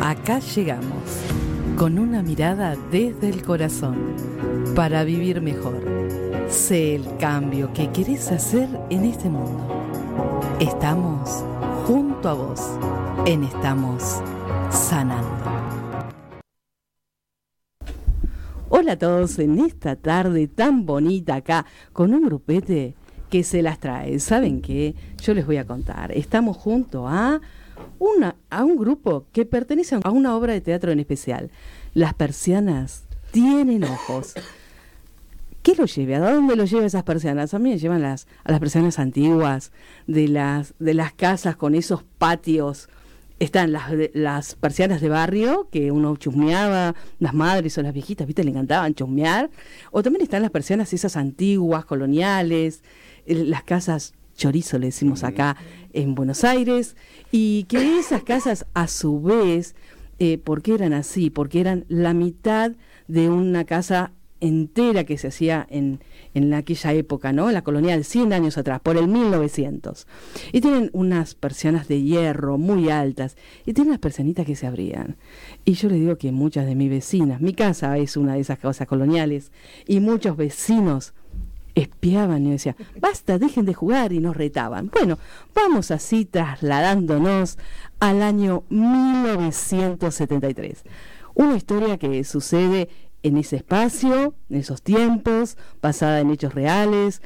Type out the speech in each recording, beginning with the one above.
Acá llegamos, con una mirada desde el corazón, para vivir mejor. Sé el cambio que querés hacer en este mundo. Estamos junto a vos en Estamos Sanando. Hola a todos en esta tarde tan bonita acá, con un grupete que se las trae. ¿Saben qué? Yo les voy a contar. Estamos junto a una, a un grupo que pertenece a una obra de teatro en especial. Las persianas tienen ojos. ¿Qué lo lleve? ¿A dónde lo lleva esas persianas? A mí me llevan las, a las persianas antiguas, de las, de las casas con esos patios. Están las, las persianas de barrio, que uno chusmeaba, las madres o las viejitas, ¿viste? Le encantaban chusmear. O también están las persianas esas antiguas, coloniales, las casas chorizo, le decimos acá en Buenos Aires, y que esas casas a su vez, eh, ¿por qué eran así? Porque eran la mitad de una casa entera que se hacía en, en aquella época, ¿no? La colonial, 100 años atrás, por el 1900. Y tienen unas persianas de hierro muy altas y tienen unas persianitas que se abrían. Y yo le digo que muchas de mis vecinas, mi casa es una de esas casas coloniales, y muchos vecinos espiaban y decían, basta, dejen de jugar y nos retaban. Bueno, vamos así trasladándonos al año 1973. Una historia que sucede en ese espacio, en esos tiempos, basada en hechos reales.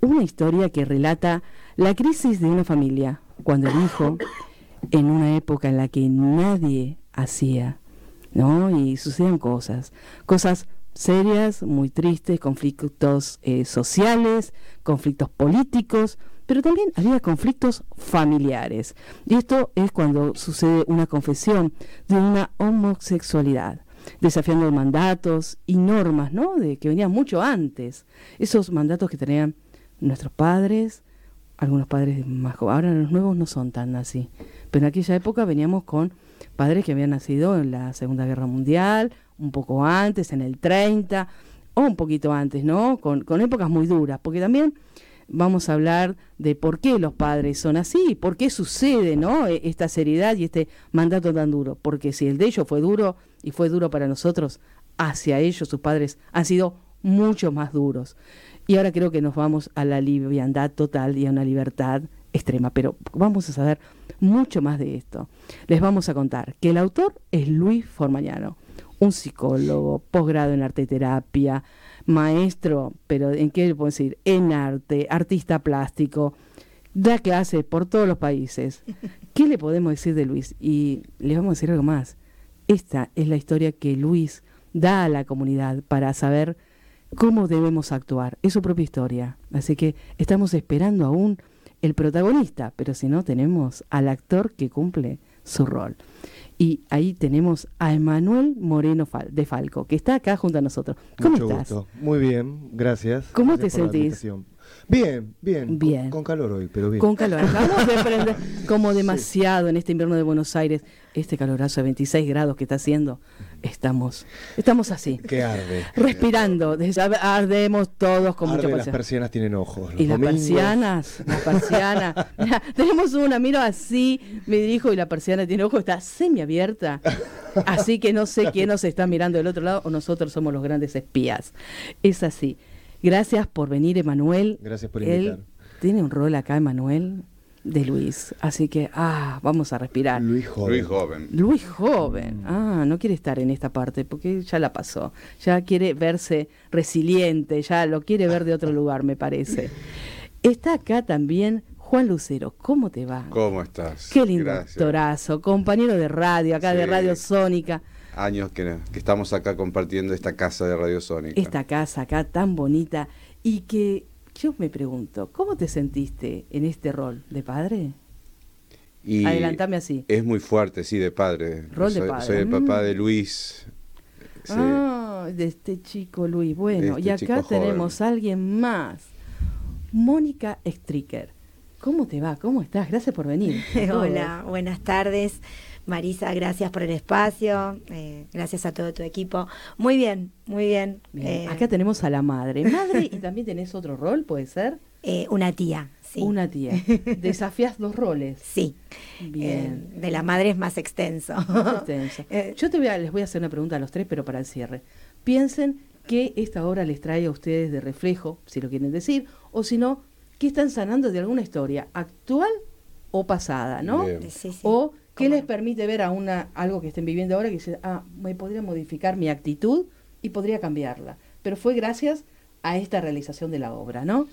Una historia que relata la crisis de una familia, cuando el hijo, en una época en la que nadie hacía, ¿no? Y suceden cosas, cosas serias, muy tristes, conflictos eh, sociales, conflictos políticos, pero también había conflictos familiares. Y esto es cuando sucede una confesión de una homosexualad, desafiando mandatos y normas, ¿no? De que venían mucho antes. Esos mandatos que tenían nuestros padres, algunos padres más. Ahora los nuevos no son tan así. Pero en aquella época veníamos con padres que habían nacido en la Segunda Guerra Mundial un poco antes, en el 30, o un poquito antes, ¿no? Con, con épocas muy duras, porque también vamos a hablar de por qué los padres son así, por qué sucede, ¿no? E, esta seriedad y este mandato tan duro, porque si el de ellos fue duro y fue duro para nosotros, hacia ellos sus padres han sido mucho más duros. Y ahora creo que nos vamos a la liviandad total y a una libertad extrema, pero vamos a saber mucho más de esto. Les vamos a contar que el autor es Luis Formañano un psicólogo, posgrado en arte y terapia, maestro, pero ¿en qué le puedo decir? En arte, artista plástico, da clases por todos los países. ¿Qué le podemos decir de Luis? Y le vamos a decir algo más. Esta es la historia que Luis da a la comunidad para saber cómo debemos actuar. Es su propia historia. Así que estamos esperando aún el protagonista, pero si no, tenemos al actor que cumple su rol. Y ahí tenemos a Emanuel Moreno de Falco, que está acá junto a nosotros. ¿Cómo estás? Muy bien, gracias. ¿Cómo te sentís? Bien, bien, bien. Con, calor hoy, pero bien. Con calor. Acabamos de aprender como demasiado en este invierno de Buenos Aires, este calorazo de 26 grados que está haciendo. Estamos, estamos así. Que arde. Respirando. Ardemos todos con arde, Las persianas tienen ojos. Y las persianas, las persianas. tenemos una, miro así, me dirijo y la persiana tiene ojos, está semiabierta. Así que no sé quién nos está mirando del otro lado o nosotros somos los grandes espías. Es así. Gracias por venir, Emanuel. Gracias por invitar. tiene un rol acá, Emanuel, de Luis. Así que, ah, vamos a respirar. Luis joven. Luis joven. Luis joven. Ah, no quiere estar en esta parte porque ya la pasó. Ya quiere verse resiliente, ya lo quiere ver de otro lugar, me parece. Está acá también Juan Lucero. ¿Cómo te va? ¿Cómo estás? Qué lindo actorazo, compañero de radio, acá de Radio Sónica años que, estamos acá compartiendo esta casa de Radio Sónica. Esta casa acá tan bonita y que yo me pregunto, ¿cómo te sentiste en este rol de padre? Y Adelantame así. Es muy fuerte, sí, de padre. Rol soy, de padre. Soy el papá de mm. Luis. Ah, de este chico Luis. Bueno, y este acá tenemos a alguien más. Mónica Stricker. ¿Cómo te va? ¿Cómo estás? Gracias por venir. Hola, buenas tardes. Marisa, gracias por el espacio, eh, gracias a todo tu equipo. Muy bien, muy bien. Eh, Acá tenemos a la madre. Madre y también tenés otro rol, ¿puede ser? Eh, una tía. Sí. Una tía. ¿Desafías los roles? Sí. Bien. de la madre es más extenso. extenso. Yo te voy a, les voy a hacer una pregunta a los tres, pero para el cierre. Piensen qué esta obra les trae a ustedes de reflejo, si lo quieren decir, o si no, qué están sanando de alguna historia actual o pasada, ¿no? O qué les permite ver a una algo que estén viviendo ahora que dice, ah, me podría modificar mi actitud y podría cambiarla. Pero fue gracias a esta realización de la obra, ¿no?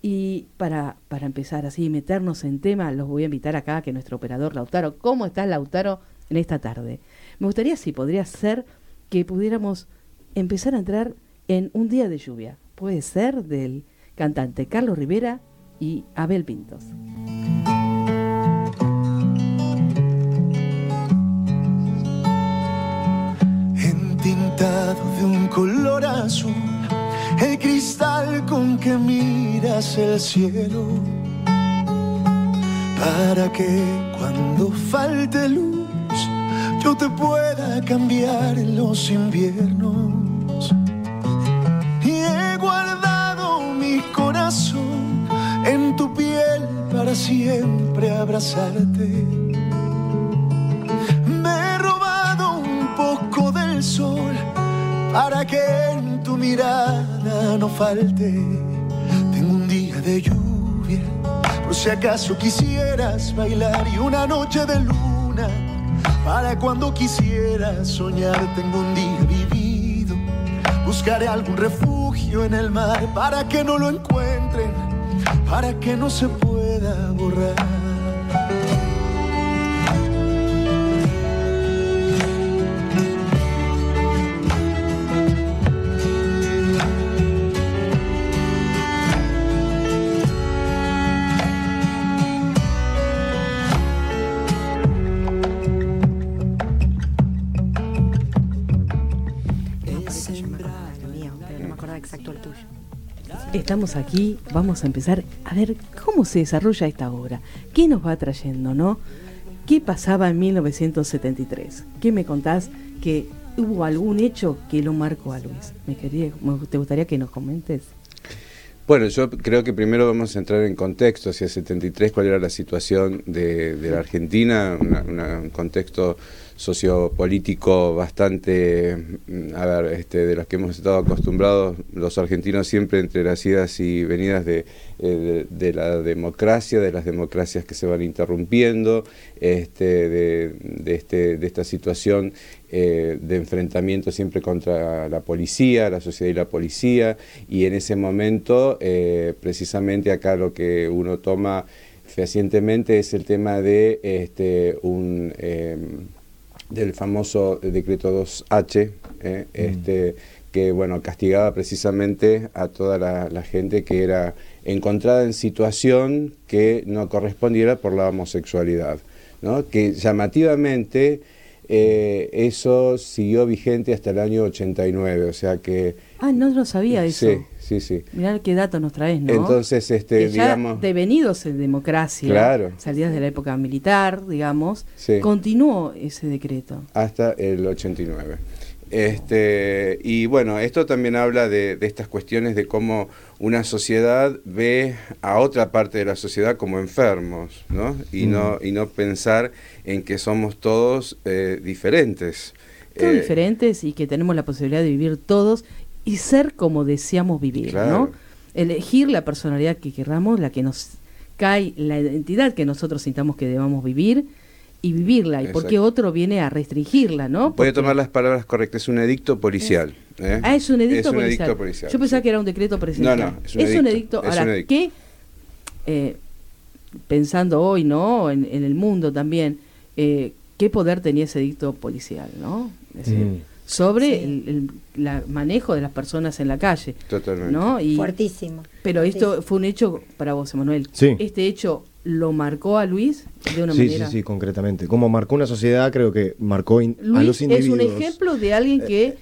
Y para, para empezar así, meternos en tema, los voy a invitar acá que nuestro operador Lautaro, ¿cómo está Lautaro en esta tarde? Me gustaría si podría ser que pudiéramos empezar a entrar en un día de lluvia. Puede ser del cantante Carlos Rivera y Abel Pintos. El cristal con que miras el cielo, para que cuando falte luz yo te pueda cambiar en los inviernos. Y he guardado mi corazón en tu piel para siempre abrazarte. Sol para que no falte. Tengo un día de lluvia, por si acaso quisieras bailar y una noche de luna para cuando quisieras soñar. Tengo un día vivido, buscaré algún refugio en el mar para que no lo encuentren, para que no se pueda borrar. Estamos aquí, vamos a empezar a ver cómo se desarrolla esta obra, qué nos va trayendo, ¿no? ¿Qué pasaba en 1973? ¿Qué me contás que hubo algún hecho que lo marcó a Luis? Me quería, ¿Te gustaría que nos comentes? Bueno, yo creo que primero vamos a entrar en contexto, hacia 73, cuál era la situación de, la Argentina, un contexto sociopolítico bastante, mm, a ver, este, de los que hemos estado acostumbrados los argentinos siempre entre las idas y venidas de, eh, la democracia, de las democracias que se van interrumpiendo, este, este, de esta situación eh, de enfrentamiento siempre contra la policía, la sociedad y la policía, y en ese momento, eh, precisamente acá lo que uno toma fehacientemente es el tema de un del famoso decreto 2H, eh, mm. este, que bueno, castigaba precisamente a toda la, gente que era encontrada en situación que no correspondiera por la homosexualidad, ¿no? que llamativamente eh, eso siguió vigente hasta el año 89, o sea que... Ah, no lo sabía eso. Sí, sí, sí. Mirá qué dato nos traes, ¿no? Entonces, este, digamos... devenidos en democracia, claro. salidas de la época militar, digamos, continuó ese decreto. Hasta el 89. Este, y bueno, esto también habla de, estas cuestiones de cómo una sociedad ve a otra parte de la sociedad como enfermos, ¿no? Y, no, y no pensar en que somos todos eh, diferentes. Todos eh, diferentes y que tenemos la posibilidad de vivir todos y ser como deseamos vivir, ¿no? Elegir la personalidad que queramos, la que nos cae, la identidad que nosotros sintamos que debamos vivir y vivirla, y porque otro viene a restringirla, ¿no? Voy a tomar las palabras correctas, es un edicto policial. ¿eh? Ah, es un edicto, policial. Yo pensaba que era un decreto presidencial. No, no, es un edicto. Un edicto. Ahora, ¿qué? Eh, pensando hoy, ¿no? En, el mundo también, eh, ¿qué poder tenía ese edicto policial, ¿no? Mm. Sobre el, manejo de las personas en la calle. Totalmente. ¿no? Y, Fuertísimo. Pero esto fue un hecho para vos, Emanuel. Sí. Este hecho lo marcó a Luis de una manera. Sí, sí, concretamente. Como marcó una sociedad, creo que marcó a los individuos. Es un ejemplo de alguien que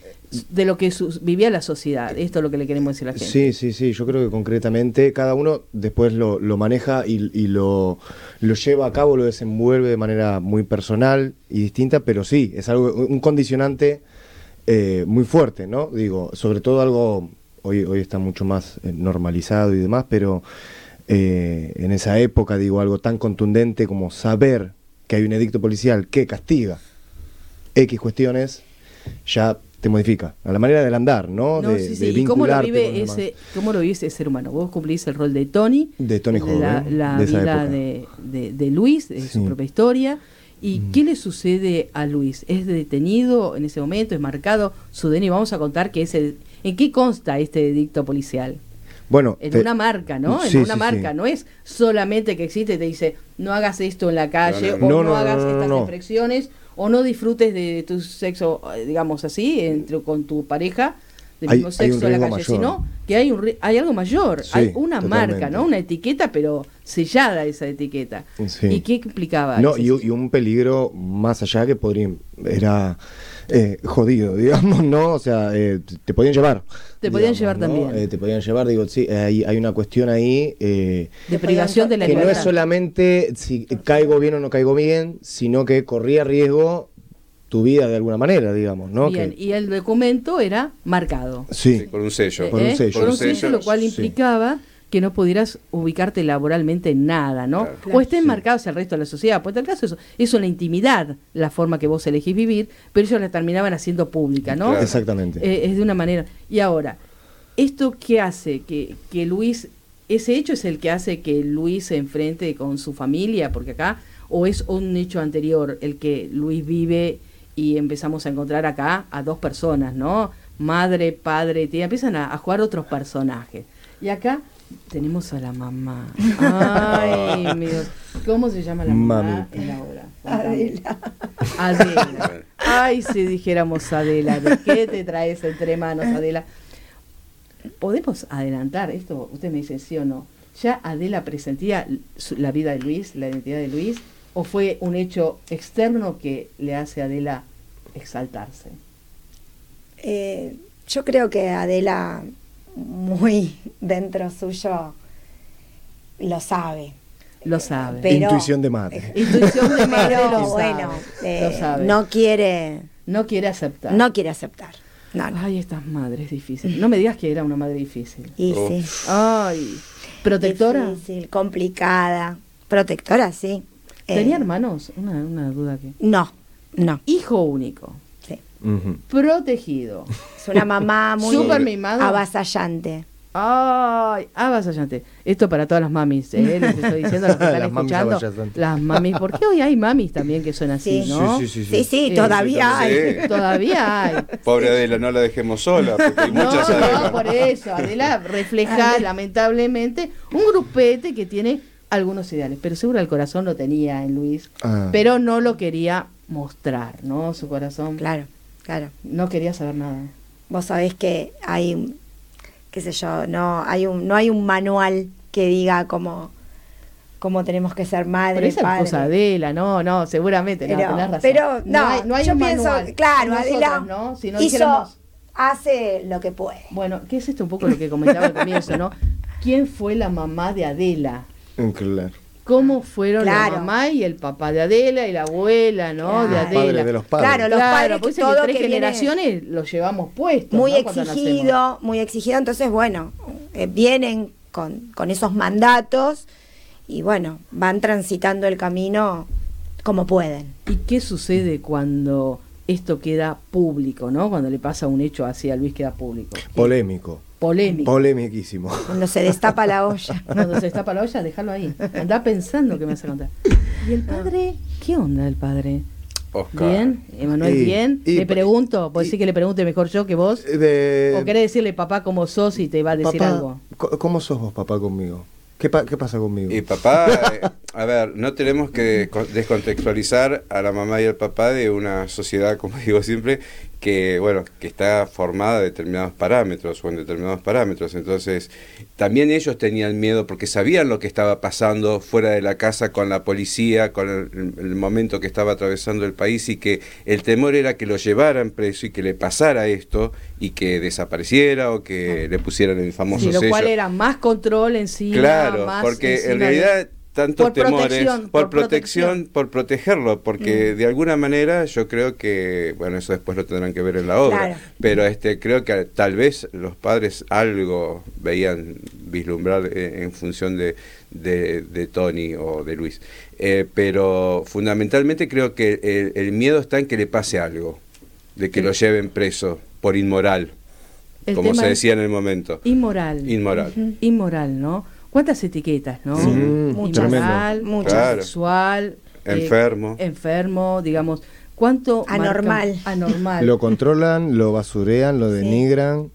de lo que vivía la sociedad. Esto es lo que le queremos decir a la gente. Sí, sí, sí. Yo creo que concretamente cada uno después lo, maneja y, lo, lo, lleva a cabo, lo desenvuelve de manera muy personal y distinta, pero sí, es algo un condicionante eh, muy fuerte, ¿no? Digo, sobre todo algo hoy hoy está mucho más eh, normalizado y demás, pero eh, en esa época digo algo tan contundente como saber que hay un edicto policial que castiga X cuestiones ya te modifica, a la manera del andar, ¿no? de, sí, sí. ¿Y cómo lo, vive ese, cómo lo vive ese ser humano? Vos cumplís el rol de Tony, de Tony joven, la, vida de, de, Luis, de su propia historia. ¿Y mm. qué le sucede a Luis? ¿Es detenido en ese momento? ¿Es marcado su DNI? Vamos a contar que es el, en qué consta este edicto policial. Bueno, en una marca, ¿no? en una marca, no es solamente que existe y te dice no hagas esto en la calle o no, hagas estas infracciones o no disfrutes de tu sexo, eh, digamos así, entre con tu pareja del mismo sexo en la calle, sino que hay un hay algo mayor, hay una marca, ¿no? Una etiqueta, pero sellada esa etiqueta. ¿Y qué implicaba? No, y, y, un peligro más allá que podría era eh, jodido, digamos, ¿no? O sea, eh, te podían llevar. Te podían llevar también. Eh, te podían llevar, digo, sí, hay, hay una cuestión ahí. de privación de la Que no es solamente si caigo bien o no caigo bien, sino que corría riesgo tu vida de alguna manera, digamos, ¿no? Bien, y el documento era marcado. Sí, con un sello. Con un sello. Con un sello, lo cual implicaba que no pudieras ubicarte laboralmente en nada, ¿no? o estén marcados hacia el resto de la sociedad. Pues en tal caso es, una intimidad la forma que vos elegís vivir, pero ellos la terminaban haciendo pública, ¿no? Exactamente. Eh, es de una manera. Y ahora, ¿esto qué hace? Que, que Luis, ese hecho es el que hace que Luis se enfrente con su familia, porque acá, o es un hecho anterior el que Luis vive y empezamos a encontrar acá a dos personas, ¿no? Madre, padre, tía, empiezan a jugar otros personajes. Y acá tenemos a la mamá. Ay, mi Dios. ¿Cómo se llama la mamá en la obra? Adela. Adela. Ay, si dijéramos Adela, ¿de qué te traes entre manos, Adela? ¿Podemos adelantar esto? Usted me dice sí o no. ¿Ya Adela presentía la vida de Luis, la identidad de Luis? ¿O fue un hecho externo que le hace a Adela exaltarse? Eh, yo creo que Adela muy dentro suyo lo sabe. Lo sabe. Intuición de madre. Intuición de madre. Pero bueno, eh, no quiere. No quiere aceptar. No quiere aceptar. No, Ay, estas madres difíciles. No me digas que era una madre difícil. Y sí. Ay. ¿Protectora? Difícil, complicada. Protectora, sí. ¿Tenía eh, hermanos? Una, una duda que. No, no. Hijo único protegido. Es una mamá muy Super avasallante. Ay, avasallante. Esto para todas las mamis, ¿eh? Les estoy diciendo las que están escuchando. Las mamis, porque hoy hay mamis también que son así, ¿no? Sí, sí, sí. sí, todavía hay. Todavía hay. Pobre Adela, no la dejemos sola, porque hay muchas No, no, por eso. Adela refleja, lamentablemente, un grupete que tiene algunos ideales, pero seguro el corazón lo tenía en Luis, ah. pero no lo quería mostrar, ¿no? Su corazón. Claro. Claro. No quería saber nada. Vos sabés que hay, qué sé yo, no hay un, no hay un manual que diga cómo, cómo tenemos que ser madre, pero esa padre. cosa Adela, no, no, seguramente, pero, no, razón. Pero no, no hay, yo pienso, claro, Adela ¿no? Si no hizo, hace lo que puede. Bueno, ¿qué es esto un poco lo que comentaba al comienzo, no? ¿Quién fue la mamá de Adela? Claro cómo fueron la mamá y el papá de Adela y la abuela, ¿no? De Adela. de los padres. Claro, los padres pues todo tres generaciones los llevamos puestos. Muy exigido, muy exigido. Entonces, bueno, eh, vienen con, con esos mandatos y bueno, van transitando el camino como pueden. ¿Y qué sucede cuando esto queda público, ¿no? Cuando le pasa un hecho así a Luis queda público. Polémico. Polémico. Polemiquísimo. Cuando se destapa la olla. Cuando se destapa la olla, déjalo ahí. Anda pensando que me vas a contar. ¿Y el padre? ¿Qué onda el padre? Oscar. ¿Bien? ¿Emanuel bien? le pregunto, ¿puedo decir que le pregunte mejor yo que vos? ¿O querés decirle papá cómo sos y te va a decir algo? ¿Cómo sos vos papá conmigo? ¿Qué, ¿Qué, pasa conmigo? Y papá, eh, a ver, no tenemos que descontextualizar a la mamá y al papá de una sociedad, como digo siempre, que bueno que está formada de determinados parámetros o en determinados parámetros entonces también ellos tenían miedo porque sabían lo que estaba pasando fuera de la casa con la policía con el, el momento que estaba atravesando el país y que el temor era que lo llevaran preso y que le pasara esto y que desapareciera o que le pusieran el famoso Sí, lo sello cual era más control encima. Claro, más porque en de- realidad tantos Por temores protección, por, por protección, protección. por protegerlo, porque Mm. de alguna manera yo creo que, bueno, eso después lo tendrán que ver en la obra, Claro. pero este creo que tal vez los padres algo veían vislumbrar eh, en función de, de, de Tony o de Luis, Eh, pero fundamentalmente creo que el, el miedo está en que le pase algo, de que lo lleven preso por inmoral, el como se decía en el momento. Inmoral. Inmoral. Inmoral, ¿no? ¿Cuántas etiquetas, no? Sí, Muchas. Inmoral, Muchas. Claro. sexual, eh, Enfermo. enfermo, digamos. ¿Cuánto Anormal. anormal. Lo controlan, lo basurean, lo Sí. denigran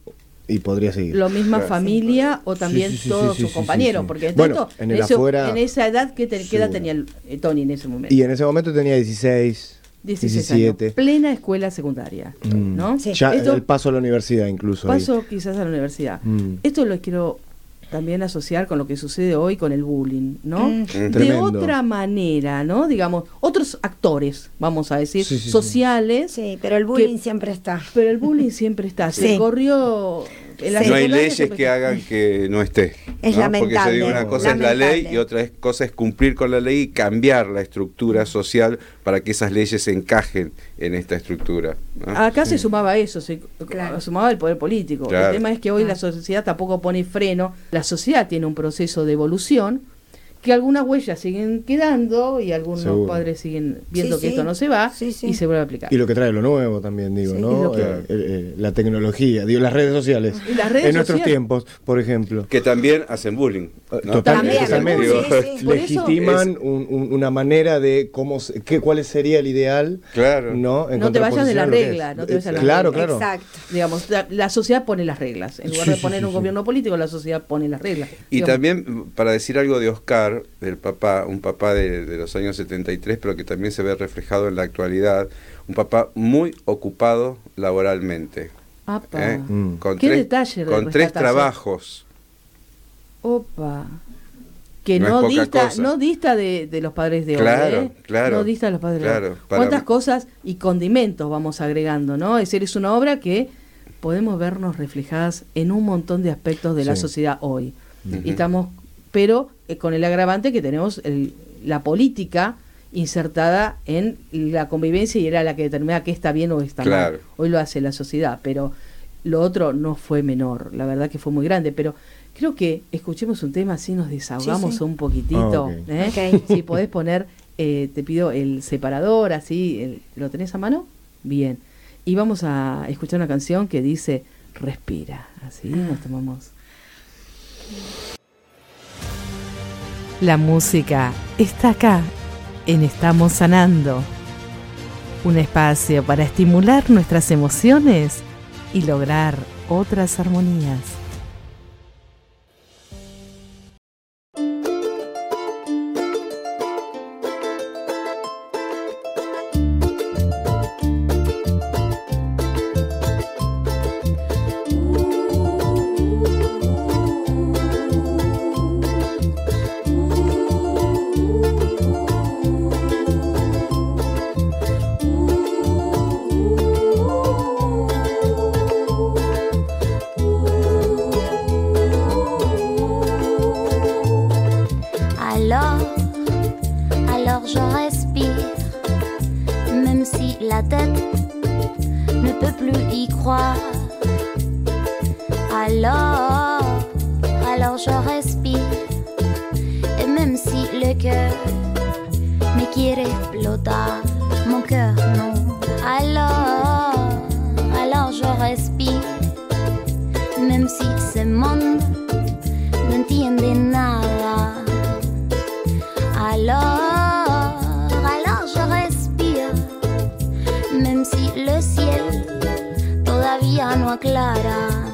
y podría seguir. lo misma Claro. familia o también Sí, sí, sí, todos sí, sus sí, compañeros, sí, sí. porque Bueno, tanto, en afuera, en esa edad, ¿qué, te- qué edad tenía el- eh, Tony en ese momento? Y en ese momento tenía 16, 16 17. años, plena escuela secundaria, Mm. ¿no? Sí. Ya Esto- el paso a la universidad incluso. ahí. Paso quizás a la universidad. Mm. Esto lo quiero también asociar con lo que sucede hoy con el bullying, ¿no? Mm. De Tremendo. otra manera, ¿no? Digamos, otros actores, vamos a decir, Sí, sí, sí. sociales, Sí, pero el bullying Que- siempre está. pero el bullying siempre está. Se Sí. corrió. No hay leyes que hagan que no esté. Es ¿no? Porque se lamentable, dice una cosa es la ley lamentable. y otra es- cosa es cumplir con la ley y cambiar la estructura social para que esas leyes se encajen en esta estructura. ¿no? Acá se sumaba eso, se Claro. sumaba el poder político. Claro. El tema es que hoy la Claro. sociedad tampoco pone freno. La sociedad tiene un proceso de evolución que algunas huellas siguen quedando y algunos Seguro. padres siguen viendo Sí, que sí. esto no se va Sí, sí. y se vuelve a aplicar. Y lo que trae lo nuevo también, digo, Sí, ¿no? que- Eh, eh, la tecnología, digo, las redes sociales. Y las redes en nuestros tiempos, por ejemplo. Que también hacen bullying. ¿no? Total- También, totalmente. Digo, sí, sí. Por eso Legitiman un- un- una manera de cómo, se- qué, cuál sería el ideal, Claro. ¿no? En No te vayas de la a regla, no te vayas de la Claro, regla. claro. Exacto. Digamos, la, la sociedad pone las reglas. En lugar Sí, de poner sí, un sí. gobierno político, la sociedad pone las reglas. Y Digamos, también, para decir algo de Oscar, del papá, un papá de, de los años 73, pero que también se ve reflejado en la actualidad, un papá muy ocupado laboralmente. ¿eh? Mm. Con, Qué tres, detalle con tres ¿eh? trabajos. Opa. Que No dista, cosa. no dista de, de los padres de Claro, hoy. ¿eh? claro, No dista de los padres claro, de hoy. ¿Cuántas cosas y condimentos vamos agregando? ¿no? Es decir, es una obra que podemos vernos reflejadas en un montón de aspectos de la sociedad hoy. Y estamos, pero eh, con el agravante que tenemos el- la política insertada en la convivencia y era la que determina qué está bien o está Claro. mal. Hoy lo hace la sociedad, pero lo otro no fue menor, la verdad que fue muy grande, pero creo que escuchemos un tema así nos desahogamos Sí, sí. un poquitito. Ah. ¿eh? Si podés poner, eh, te pido el separador, así, el- ¿lo tenés a mano? Bien. Y vamos a escuchar una canción que dice Respira, así nos tomamos. La música está acá, en Estamos Sanando. Un espacio para estimular nuestras emociones y lograr otras armonías. Todavía no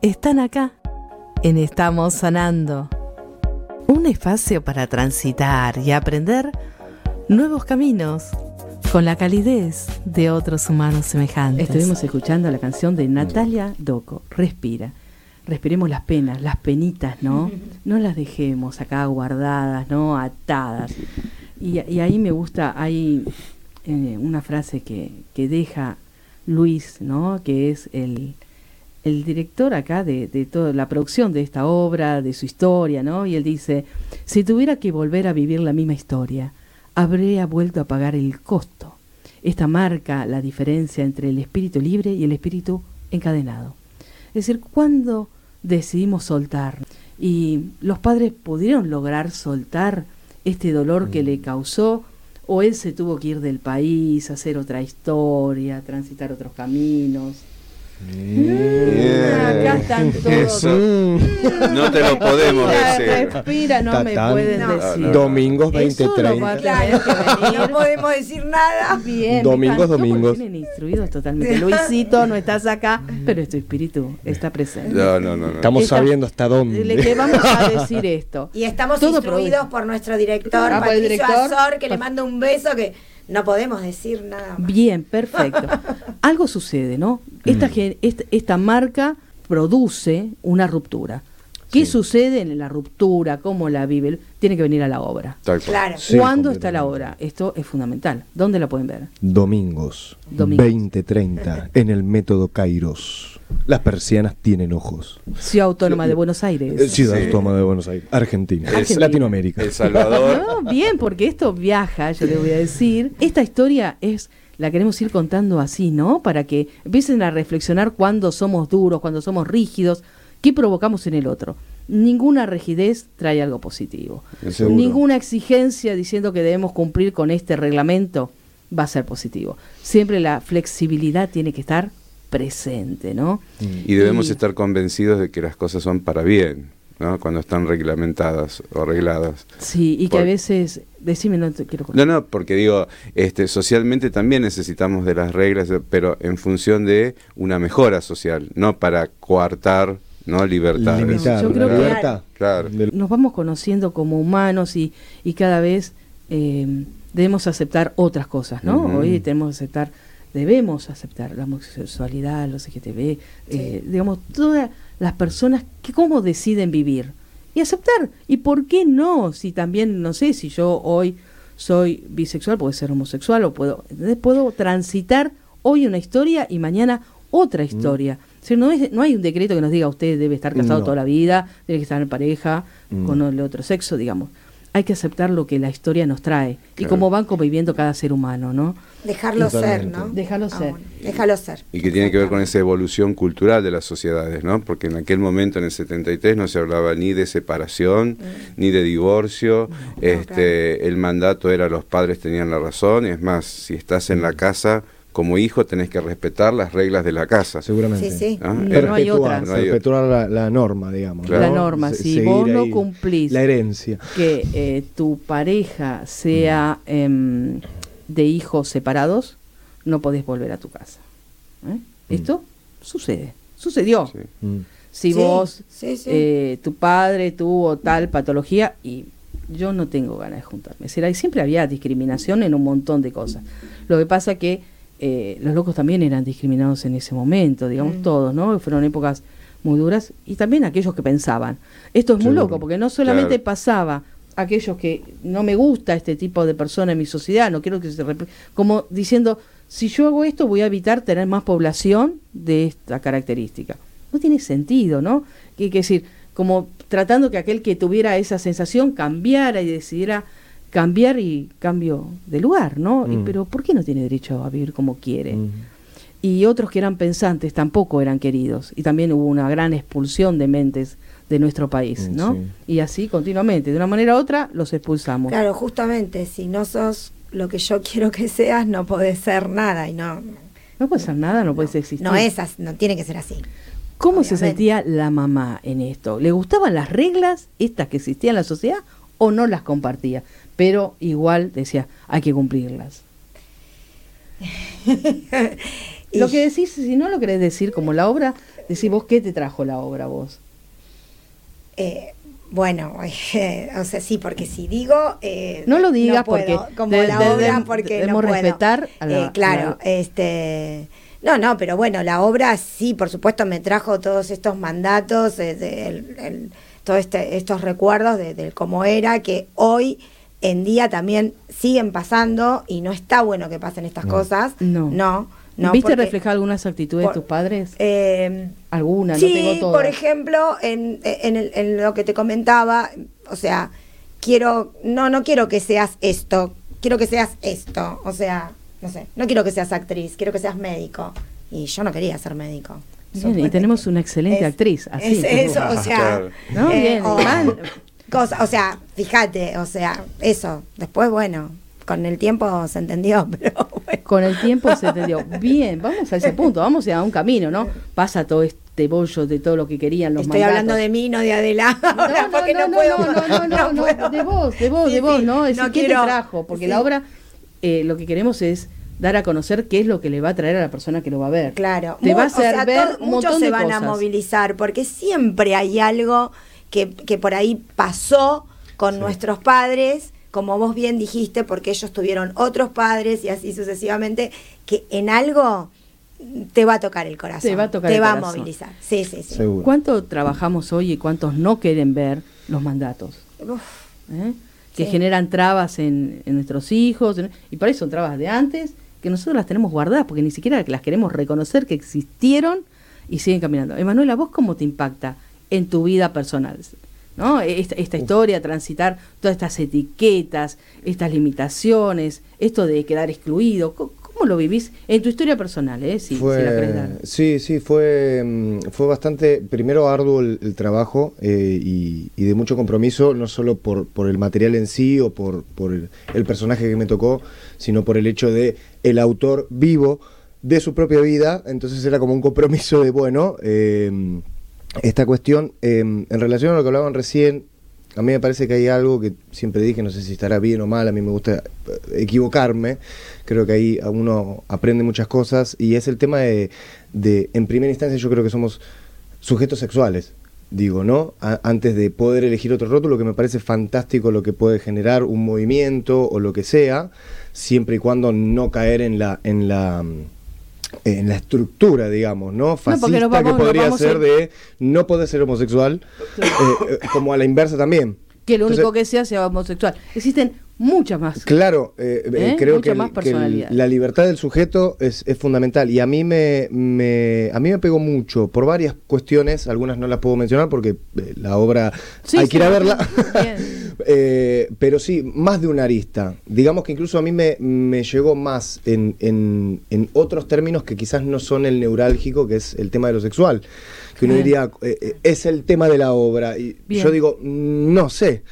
Están acá, en Estamos Sanando. Un espacio para transitar y aprender nuevos caminos con la calidez de otros humanos semejantes. Estuvimos escuchando la canción de Natalia Doco, Respira. Respiremos las penas, las penitas, ¿no? No las dejemos acá guardadas, ¿no? Atadas. Y, y ahí me gusta, hay eh, una frase que, que deja Luis, ¿no? Que es el, el director acá de, toda la producción de esta obra, de su historia, ¿no? Y él dice, si tuviera que volver a vivir la misma historia, habría vuelto a pagar el costo. Esta marca la diferencia entre el espíritu libre y el espíritu encadenado. Es decir, cuando decidimos soltar y los padres pudieron lograr soltar este dolor que le causó o él se tuvo que ir del país, hacer otra historia, transitar otros caminos. Acá están todos. Eso. No te lo podemos decir. Respira, no me pueden No. decir. No, no. Domingos Eso lo va a 2030. tener que venir. No podemos decir nada. Bien, Domingos, domingos. Tienen instruidos totalmente. Luisito, no estás acá, pero tu espíritu está presente. No, no, no. no. Estamos Esta- sabiendo hasta Le dónde. que vamos a decir esto. Y estamos Todo instruidos por nuestro director, Ah, Patricio director. Azor, que le manda un beso que no podemos decir nada más. Bien, perfecto. Algo sucede, ¿no? Esta, esta, esta marca produce una ruptura. ¿Qué Sí. sucede en la ruptura? ¿Cómo la vive? Tiene que venir a la obra. Claro. Sí, ¿Cuándo está la obra? Esto es fundamental. ¿Dónde la pueden ver? Domingos, Domingos. 2030, en el método Kairos. Las persianas tienen ojos. Ciudad Autónoma de Buenos Aires. Eh, Ciudad Sí. Autónoma de Buenos Aires, Argentina, Argentina. Latinoamérica. El Salvador. No, bien, porque esto viaja, yo les voy a decir. Esta historia es, la queremos ir contando así, ¿no? Para que empiecen a reflexionar cuando somos duros, cuando somos rígidos, qué provocamos en el otro. Ninguna rigidez trae algo positivo. Ninguna exigencia diciendo que debemos cumplir con este reglamento va a ser positivo. Siempre la flexibilidad tiene que estar presente, ¿no? Y debemos Y- estar convencidos de que las cosas son para bien, ¿no? Cuando están reglamentadas o arregladas. Sí, y que a veces, decime, no te quiero No, no, porque digo, este, socialmente también necesitamos de las reglas, pero en función de una mejora social, no para coartar, ¿no? Limitar Yo creo que- libertad. Claro. del- nos vamos conociendo como humanos y, y cada vez eh, debemos aceptar otras cosas, ¿no? Hoy tenemos que aceptar, debemos aceptar la homosexualidad, los LGTB, eh, digamos, todas las personas que cómo deciden vivir y aceptar. ¿Y por qué no? Si también, no sé, si yo hoy soy bisexual, puedo ser homosexual o puedo, puedo transitar hoy una historia y mañana otra historia. O sea, no, es, no hay un decreto que nos diga usted debe estar casado No. toda la vida, debe estar en pareja Mm. con el otro sexo, digamos. Hay que aceptar lo que la historia nos trae y cómo van conviviendo cada ser humano, ¿no? Dejarlo ser. ¿no? Dejarlo Ah, ser. déjalo ser. Y que tiene que ver con esa evolución cultural de las sociedades, ¿no? Porque en aquel momento, en el 73, no se hablaba ni de separación, ni de divorcio. este, El mandato era los padres tenían la razón. Es más, si estás en la casa como hijo, tenés que respetar las reglas de la casa. Seguramente. Sí, sí. ¿Ah? No, no hay otra. Perpetuar, No hay perpetuar la, la norma, digamos. Claro. La ¿no? norma, Se- si vos no cumplís La herencia. que eh, tu pareja sea em, de hijos separados, no podés volver a tu casa. ¿eh? Esto sucede, sucedió. Sí. Mm. Si Sí, vos, sí, sí. eh, tu padre tuvo tal patología y yo no tengo ganas de juntarme. Siempre había discriminación en un montón de cosas. Lo que pasa que eh, los locos también eran discriminados en ese momento, digamos Mm. todos, ¿no? Fueron épocas muy duras y también aquellos que pensaban. Esto es muy loco porque no solamente Claro. pasaba aquellos que no me gusta este tipo de persona en mi sociedad, no quiero que se como diciendo, si yo hago esto voy a evitar tener más población de esta característica. No tiene sentido, ¿no? Que hay que decir, como tratando que aquel que tuviera esa sensación cambiara y decidiera cambiar y cambio de lugar, ¿no? Y, Mm. pero ¿por qué no tiene derecho a vivir como quiere? Mm. Y otros que eran pensantes tampoco eran queridos. Y también hubo una gran expulsión de mentes de nuestro país, Mm, ¿no? sí. Y así continuamente, de una manera u otra, los expulsamos. Claro, justamente, si no sos lo que yo quiero que seas, no podés ser nada y no. No puede ser nada, no puedes existir. No es así, no tiene que ser así. ¿Cómo se sentía la mamá en esto? ¿Le gustaban las reglas, estas que existían en la sociedad, o no las compartía? Pero igual decía, hay que cumplirlas. Lo que decís, si no lo querés decir como la obra, decís vos qué te trajo la obra vos. Eh, bueno, o sea, sí, porque si digo... eh, No lo digas puedo, porque Como de- la de- obra, de- porque debemos no puedo. respetar a la- Eh, claro, la- este... No, no, pero bueno, la obra sí, por supuesto, me trajo todos estos mandatos, eh, el- todos este, estos recuerdos de, de cómo era, que hoy en día también siguen pasando y no está bueno que pasen estas No. cosas. No. No, no. ¿Viste porque- reflejar algunas actitudes por- de tus padres? eh, Alguna, no sí, tengo todas. por ejemplo, en, en, el- en lo que te comentaba, o sea, quiero, no, no quiero que seas esto, quiero que seas esto, o sea, no sé, no quiero que seas actriz, quiero que seas médico. Y yo no quería ser médico. Bien, y tenemos una excelente Es- actriz. Así, es eso, o sea. No, eh, bien, o, man- cosa, o sea, fíjate, o sea, eso. Después, bueno, con el tiempo se entendió, pero bueno. Con el tiempo se entendió. Bien, vamos a ese punto, vamos a un camino, ¿no? Pasa todo este bollo de todo lo que querían los Estoy mandatos. hablando de mí, no de Adela. ahora, No, no, porque no, no, puedo. no, no, no, no, puedo. de vos, de vos, Sí, de vos, sí, ¿no? Es decir, ¿qué te trajo? Porque la obra, eh, lo que queremos es dar a conocer qué es lo que le va a traer a la persona que lo va a ver. Claro, Te Mu- va a o sea, ver un muchos se de van a movilizar porque siempre hay algo que, que por ahí pasó con nuestros padres, como vos bien dijiste, porque ellos tuvieron otros padres y así sucesivamente, que en algo te va a tocar el corazón, Te va a tocar te el va corazón. a movilizar. Sí, sí, sí. Seguro. ¿Cuánto trabajamos hoy y cuántos no quieren ver los mandatos? Uf, ¿eh? que Sí. generan trabas en, en nuestros hijos, y por eso son trabas de antes, que nosotros las tenemos guardadas, porque ni siquiera las queremos reconocer que existieron y siguen caminando. Emanuela, ¿vos cómo te impacta en tu vida personal? ¿No? Esta, esta historia, transitar todas estas etiquetas, estas limitaciones, esto de quedar excluido, ¿cómo, lo vivís en tu historia personal? Eh? Si, si la querés dar. sí, sí, fue, mm, fue bastante, primero arduo el, el trabajo eh, y, y de mucho compromiso, no solo por, por el material en sí o por, por el, el personaje que me tocó, sino por el hecho de el autor vivo de su propia vida, entonces era como un compromiso de, bueno, eh, esta cuestión, eh, en relación a lo que hablaban recién, a mí me parece que hay algo que siempre dije, no sé si estará bien o mal, a mí me gusta eh, equivocarme, creo que ahí uno aprende muchas cosas y es el tema de, de, en primera instancia yo creo que somos sujetos sexuales, digo, ¿no? Antes de poder elegir otro rótulo, que me parece fantástico lo que puede generar un movimiento o lo que sea, siempre y cuando no caer en la... En la en la estructura, digamos, ¿no? Fascista nos vamos- que podría ser en- de no poder ser homosexual, eh, eh, como a la inversa también. que lo único Entonces- que sea sea homosexual. Existen mucha más. Claro, eh, eh, ¿Eh? creo Mucha que, más el- la libertad del sujeto es, es fundamental y a mí me, me- a mí me pegó mucho por varias cuestiones, algunas no las puedo mencionar porque eh, la obra Sí, hay sí, que ir a verla. Eh, pero sí, más de una arista. Digamos que incluso a mí me, me llegó más en, en- en otros términos que quizás no son el neurálgico, que es el tema de lo sexual. Que uno diría, eh, es el tema de la obra. Y Bien. yo digo, no sé.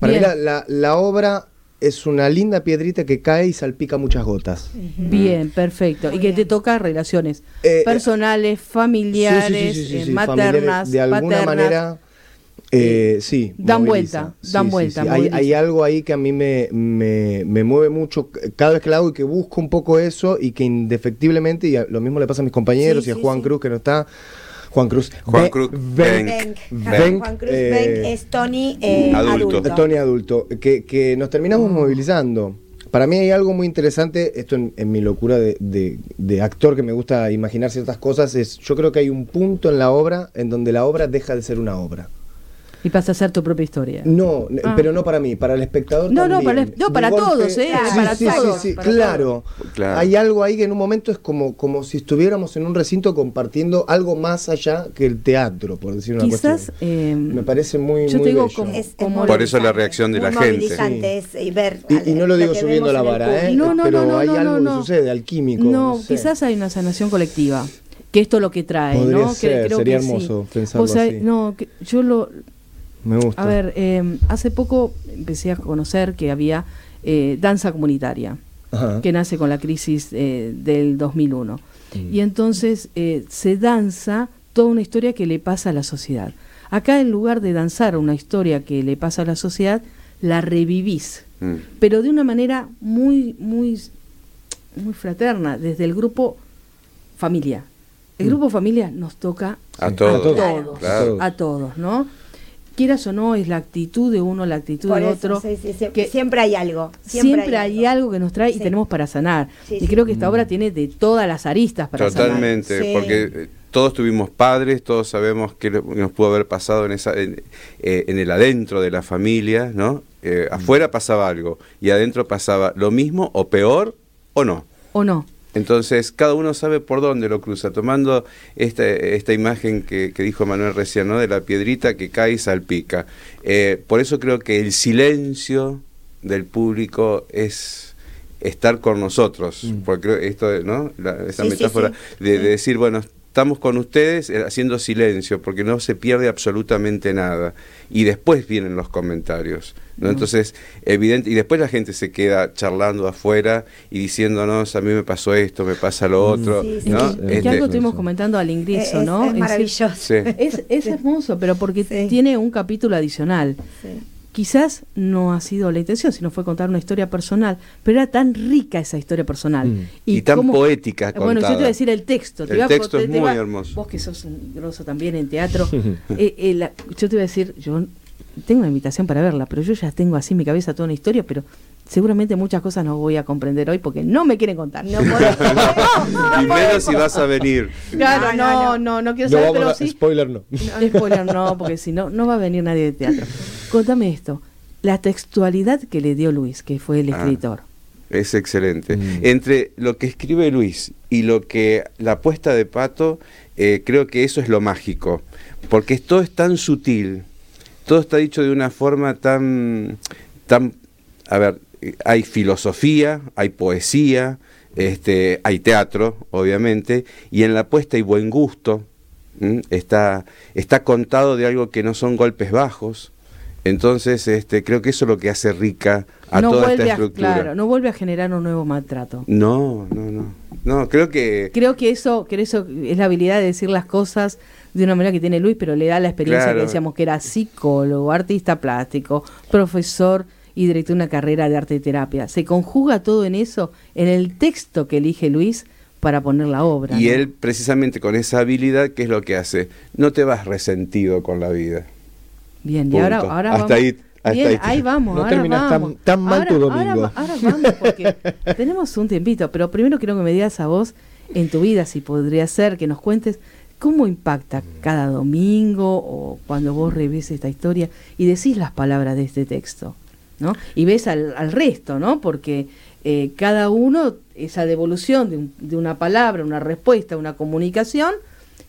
Para Bien. mí la, la- la obra es una linda piedrita que cae y salpica muchas gotas. Bien, perfecto. Y que te toca relaciones Eh, personales, familiares, sí, sí, sí, eh, sí, maternas, familiares, de alguna paternas. manera eh, sí Dan moviliza. vuelta, Sí, dan sí, vuelta, sí. Hay, algo ahí que a mí me, me, me mueve mucho cada vez que la hago y que busco un poco eso y que indefectiblemente y a- lo mismo le pasa a mis compañeros Sí, y a sí, Juan sí. Cruz que no está Juan Cruz Juan Cruz. Benck, Juan Cruz eh, es Tony eh, adulto. adulto. Tony adulto, que, que nos terminamos movilizando. Para mí hay algo muy interesante, esto en, en mi locura de, de- de actor que me gusta imaginar ciertas cosas, es yo creo que hay un punto en la obra en donde la obra deja de ser una obra. Y pasa a ser tu propia historia. No, Ah. pero no para mí, para el espectador. No, no, también. para el- no, para todos, ¿eh? Sí, Para sí, todos, sí, sí, para claro. Claro. Hay algo ahí que en un momento es como, como si estuviéramos en un recinto compartiendo algo más allá que el teatro, por decir una Quizás, cuestión. eh, Me parece muy, yo muy te digo bello. como- Es- Como- Por eso la reacción de la gente. es- y ver Y, y no lo digo que subiendo la vara, ¿eh? No, no, pero no, no, hay no, algo no, que no. sucede, alquímico. No, sé. quizás hay una sanación colectiva. Que esto es lo que trae, Podría ¿no? Que ser, creo sería que sí. hermoso pensarlo Vos sabés- así. No, que yo lo. Me gusta. A ver, eh, hace poco empecé a conocer que había eh, danza comunitaria, Ajá. que nace con la crisis eh, del 2001. Mm. Y entonces eh, se danza toda una historia que le pasa a la sociedad. Acá en lugar de danzar una historia que le pasa a la sociedad, la revivís, Mm. pero de una manera muy, muy, muy fraterna, desde el grupo familia. El Mm. grupo familia nos toca A todos. A todos. todos, Claro. a todos, ¿no? Quieras o no, es la actitud de uno, la actitud Por de eso, otro. sí, sí, sí, que siempre hay algo. Siempre, hay algo que nos trae y tenemos para sanar. Sí, y sí. creo que esta obra tiene de todas las aristas para sanar. Totalmente, Sí. porque eh, todos tuvimos padres, todos sabemos qué nos pudo haber pasado en, esa, en, eh, en el adentro de la familia, ¿no? Eh, afuera pasaba algo y adentro pasaba lo mismo o peor o no. ¿O no? Entonces, cada uno sabe por dónde lo cruza, tomando esta, esta imagen que, que dijo Manuel recién, ¿no? de la piedrita que cae y salpica. Eh, por eso creo que el silencio del público es estar con nosotros, Mm. porque esto, ¿no? La- esa Sí, sí, metáfora sí. De, de decir, bueno, estamos con ustedes eh, haciendo silencio, porque no se pierde absolutamente nada. Y después vienen los comentarios. ¿no? Entonces, evidente, y después la gente se queda charlando afuera y diciéndonos, a mí me pasó esto, me pasa lo otro. Sí, sí. ¿no? Es que Este, algo estuvimos comentando al ingreso, Es, ¿no? es maravilloso. Es, es hermoso, pero porque Sí. tiene un capítulo adicional. Quizás no ha sido la intención, sino fue contar una historia personal, pero era tan rica esa historia personal. Mm. Y tan cómo- poética Bueno, yo te voy a decir el texto. te El texto te- es te muy va- hermoso. Vos que sos un grosso también en teatro, eh, eh, la- yo te voy a decir, yo tengo una invitación para verla, pero yo ya tengo así en mi cabeza toda una historia, pero seguramente muchas cosas no voy a comprender hoy porque no me quieren contar. No podemos. y menos si vas a venir. Claro, No, no, no, no, no, quiero No saber, pero a- sí. spoiler no. No, spoiler no, porque si no, no va a venir nadie de teatro. Contame esto, la textualidad que le dio Luis, que fue el Ah. escritor. Es excelente. Mm. Entre lo que escribe Luis y lo que la apuesta de Pato, eh, creo que eso es lo mágico, porque todo es tan sutil, todo está dicho de una forma tan, tan, a ver, hay filosofía, hay poesía, este, hay teatro, obviamente, y en la apuesta hay buen gusto, ¿m? está, está contado de algo que no son golpes bajos. Entonces, este, creo que eso es lo que hace rica a no toda esta a, estructura. claro, no vuelve a generar un nuevo maltrato. No, no, no. No, creo que Creo que eso, que eso es la habilidad de decir las cosas de una manera que tiene Luis, pero le da la experiencia Claro. que decíamos que era psicólogo, artista plástico, profesor y director de una carrera de arte y terapia. Se conjuga todo en eso, en el texto que elige Luis para poner la obra. y ¿no? él precisamente con esa habilidad, ¿qué es lo que hace? No te vas resentido con la vida. Bien, y ahora, ahora Hasta vamos. ahí- hasta Bien, ahí. vamos, No ahora terminas tan- vamos. tan mal tu domingo. Ahora, ahora vamos, porque tenemos un tiempito, pero primero quiero que me digas a vos, en tu vida, si podría ser, que nos cuentes cómo impacta cada domingo o cuando vos revés esta historia y decís las palabras de este texto. ¿no? Y ves al, al resto, ¿no? Porque eh, cada uno, esa devolución de, un- de una palabra, una respuesta, una comunicación,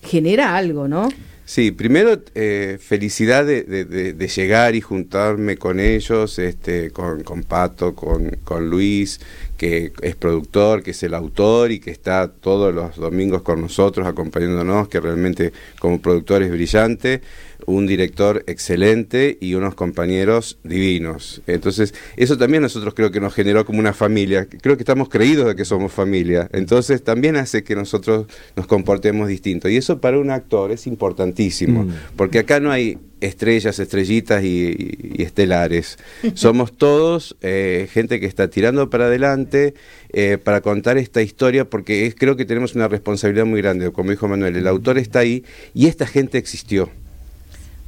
genera algo, ¿no? Sí, primero eh, felicidad de, de- de- de llegar y juntarme con ellos, este, con, con Pato, con, con Luis, que es productor, que es el autor y que está todos los domingos con nosotros acompañándonos, que realmente como productor es brillante, un director excelente y unos compañeros divinos. Entonces, eso también nosotros creo que nos generó como una familia. Creo que estamos creídos de que somos familia. Entonces, también hace que nosotros nos comportemos distinto. Y eso para un actor es importantísimo, Mm. porque acá no hay estrellas, estrellitas y, y- y estelares. Somos todos eh, gente que está tirando para adelante eh, para contar esta historia, porque es- creo que tenemos una responsabilidad muy grande. Como dijo Manuel, el autor está ahí y esta gente existió.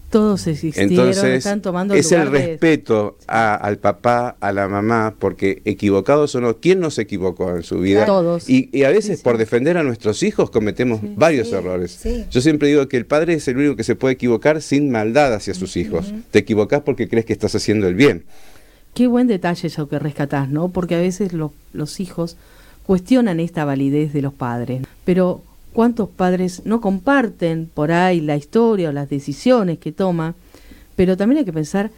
Todos existieron, Entonces, están tomando es el de- respeto a- al papá, a la mamá, porque equivocados o no, ¿quién no se equivocó en su vida? Todos. Y, y a veces por defender a nuestros hijos cometemos varios Sí, errores. sí. Yo siempre digo que el padre es el único que se puede equivocar sin maldad hacia sus hijos. Te equivocás porque crees que estás haciendo el bien. Qué buen detalle eso que rescatás, ¿no? Porque a veces lo- los hijos cuestionan esta validez de los padres. Pero ¿cuántos padres no comparten por ahí la historia o las decisiones que toma? Pero también hay que pensar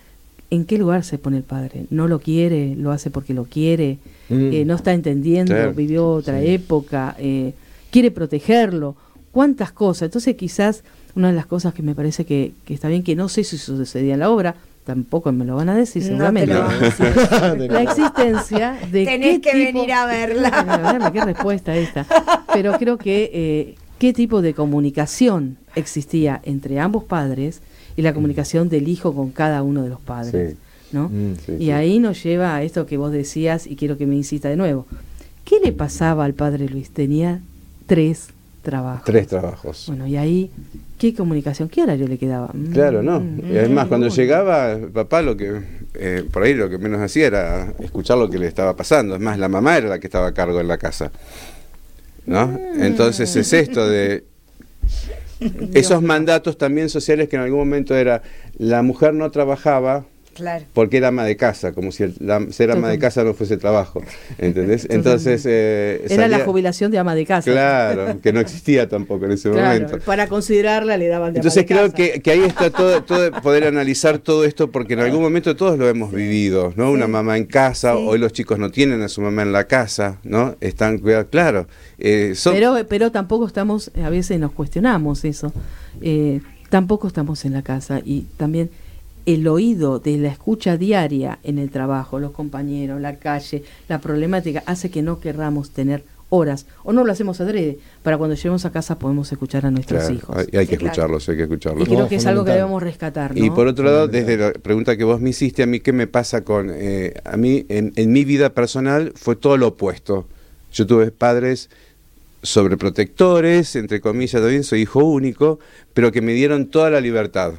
en qué lugar se pone el padre. No lo quiere, lo hace porque lo quiere, Mm. eh, no está entendiendo, Claro. vivió otra época, eh, quiere protegerlo. ¿Cuántas cosas? Entonces quizás una de las cosas que me parece que, que está bien, que no sé si sucedía en la obra, tampoco me lo van a decir No te seguramente. decir. la existencia de Tenés qué que tipo- venir a verla. Tenés que venir a verla, qué respuesta esta. Pero creo que eh, qué tipo de comunicación existía entre ambos padres y la comunicación del hijo con cada uno de los padres, Sí. ¿no? Mm, sí, y sí. ahí nos lleva a esto que vos decías y quiero que me insista de nuevo. ¿Qué le pasaba al padre Luis? Tenía tres trabajos. Tres trabajos. Bueno, y ahí, ¿qué comunicación? ¿Qué horario le quedaba? Mm, Claro, ¿no? mm, Y además, cuando mm. llegaba, papá lo que, eh, por ahí lo que menos hacía era escuchar lo que le estaba pasando. Es más, la mamá era la que estaba a cargo en la casa. ¿No? Mm. Entonces es esto de esos mandatos también sociales que en algún momento era la mujer no trabajaba Claro. porque era ama de casa, como si el- la- ser ama de casa no fuese trabajo. ¿Entendés? Entonces. eh, Era la jubilación de ama de casa. Claro, que no existía tampoco en ese Claro, momento. para considerarla le daban de ama Entonces de creo casa. que, que ahí está todo, todo poder analizar todo esto porque en algún momento todos lo hemos vivido, ¿no? Una mamá en casa, Sí. hoy los chicos no tienen a su mamá en la casa, ¿no? Están cuidados, claro. eh, son- Pero, pero tampoco estamos, a veces nos cuestionamos eso, eh, tampoco estamos en la casa y también el oído de la escucha diaria en el trabajo, los compañeros, la calle, la problemática, hace que no querramos tener horas, o no lo hacemos adrede, para cuando lleguemos a casa podemos escuchar a nuestros claro, hijos. hay, hay que Sí, claro. escucharlos, hay que Y escucharlos. creo No, que es algo que debemos rescatar. ¿no? Y por otro lado, desde la pregunta que vos me hiciste, a mí, ¿qué me pasa con...? eh, a mí, en, en mi vida personal, fue todo lo opuesto. Yo tuve padres sobreprotectores, entre comillas, también soy hijo único, pero que me dieron toda la libertad.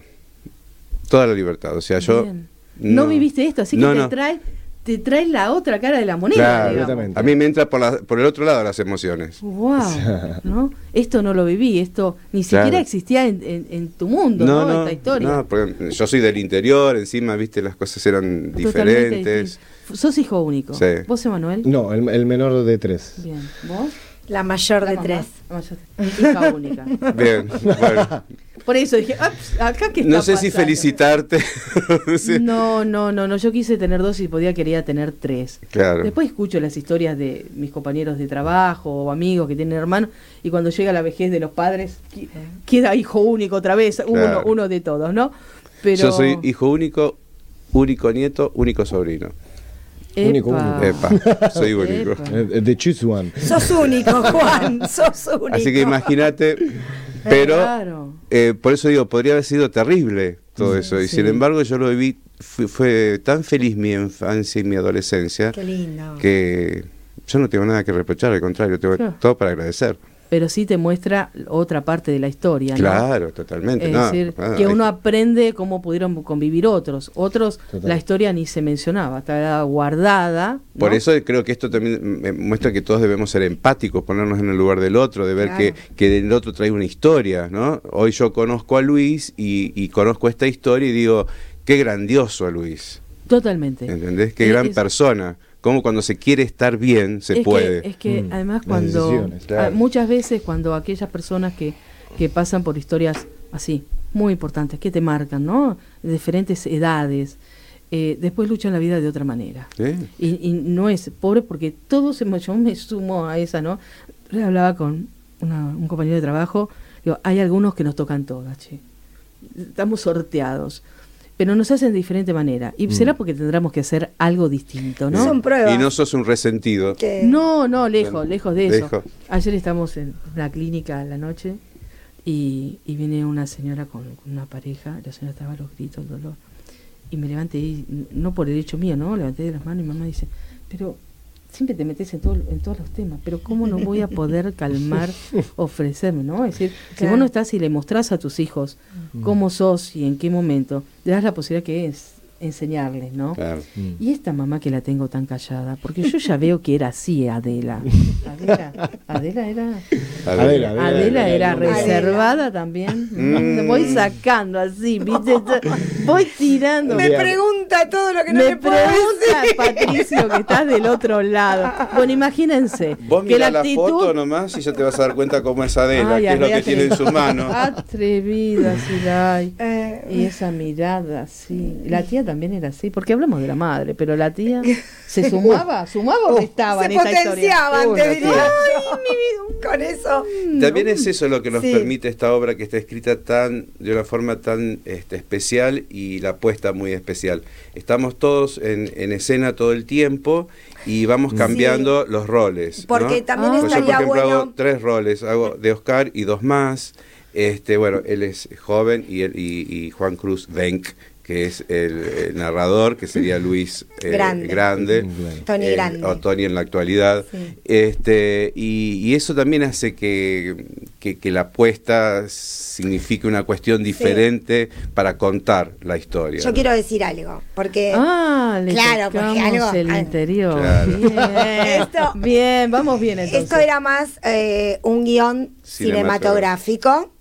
Toda la libertad. O sea, yo... Bien. no, viviste esto, así que No, te no. trae te trae la otra cara de la moneda. Claro, a mí me entra por, la- por el otro lado las emociones. Wow, ¿no? Esto no lo viví, esto ni siquiera Claro. existía en, en- en tu mundo, ¿no? Esta historia. no, porque yo soy del interior, encima, viste, las cosas eran Totalmente diferentes. distinto. Sos hijo único. Sí. ¿Vos, Emanuel? No, el, el menor de tres. Bien. ¿Vos? La mayor La de mamá. tres. La mayor Hija única. Bien, bueno, Por eso dije, "Ups, acá qué está no sé si pasando?". felicitarte. No, no, no, no. Yo quise tener dos y podía quería tener tres. Claro. Después escucho las historias de mis compañeros de trabajo o amigos que tienen hermanos y cuando llega la vejez de los padres queda hijo único otra vez, uno, Claro. uno de todos, ¿no? Pero Yo soy hijo único, único nieto, único sobrino. Único, Epa. único. Epa, soy único. Epa. Eh, De choose one. Sos único, Juan. Sos único. Así que imagínate, pero Claro. eh, por eso digo, podría haber sido terrible todo eso. Y Sí. sin embargo, yo lo viví, fue, fue tan feliz mi infancia y mi adolescencia Qué lindo. que yo no tengo nada que reprochar, al contrario, tengo Claro. todo para agradecer. Pero sí te muestra otra parte de la historia, ¿no? Claro, totalmente. Es no, decir, que uno aprende cómo pudieron convivir otros. Otros, Total. la historia ni se mencionaba, estaba guardada. Por eso creo que esto también me muestra que todos debemos ser empáticos, ponernos en el lugar del otro, de ver Claro. que, que el otro trae una historia, ¿no? Hoy yo conozco a Luis y, y conozco esta historia y digo, qué grandioso Luis. Totalmente. ¿Entendés? Qué Eh, gran es- persona. Como cuando se quiere estar bien, se es puede. Que, es que Mm, además cuando claro. muchas veces cuando aquellas personas que, que pasan por historias así, muy importantes, que te marcan, ¿no? De diferentes edades, eh, después luchan la vida de otra manera. ¿Eh? Y, y no es pobre porque todos hemos, yo me sumo a esa, ¿no? Le hablaba con una- un compañero de trabajo, digo, hay algunos que nos tocan todas, che. Estamos sorteados. Pero nos hacen de diferente manera. Y Mm. será porque tendremos que hacer algo distinto, ¿no? Son pruebas. Y no sos un resentido. No, no, lejos, Bueno, lejos de eso. lejos. Ayer estamos en la clínica a la noche y, y viene una señora con, con una pareja, la señora estaba a los gritos, el dolor. Y me levanté, y, no por el hecho mío, ¿no? Levanté de las manos y mamá dice, pero siempre te metes en, todo, en todos los temas, pero ¿cómo no voy a poder calmar, ofrecerme, ¿no? Es decir, si Claro. vos no estás y le mostrás a tus hijos cómo sos y en qué momento, le das la posibilidad que es enseñarles, ¿no? Claro. Mm. Y esta mamá que la tengo tan callada, porque yo ya veo que era así Adela. Adela, Adela era Adela, Adela, Adela era Adela. reservada también. Mm. Voy sacando así, ¿viste? Voy tirando. Me pregunta todo lo que no Me decir. pregunta Patricio que estás del otro lado. Bueno, imagínense Vos que mirá la la, actitud foto nomás y ya te vas a dar cuenta cómo es Adela, Ay, qué es lo que tiene en sus manos. Atrevida, Silay. Eh, Y esa mirada, sí. La tía también era así, porque hablamos de la madre, pero la tía se sumaba, sumaba o restaba se en potenciaban, te diría. tía. yo. Con eso. También es eso lo que nos Sí. permite esta obra que está escrita tan de una forma tan este, especial y la puesta muy especial. Estamos todos en, en escena todo el tiempo y vamos cambiando los roles. Porque ¿no? también Ah. Pues yo, por ejemplo, bueno. hago tres roles, hago de Oscar y dos más. Este, bueno, él es joven y, él- y, y Juan Cruz Denk, que es el, el narrador, que sería Luis eh, Grande. Tony Grande. o Tony en la actualidad. Sí. Este, y, y eso también hace que, que, que la apuesta signifique una cuestión diferente para contar la historia. Yo ¿no? quiero decir algo, porque Ah, le Claro, porque algo- el interior. Claro. Bien, Esto- bien, vamos bien entonces. esto era más eh, un guion Cinematográfico. cinematográfico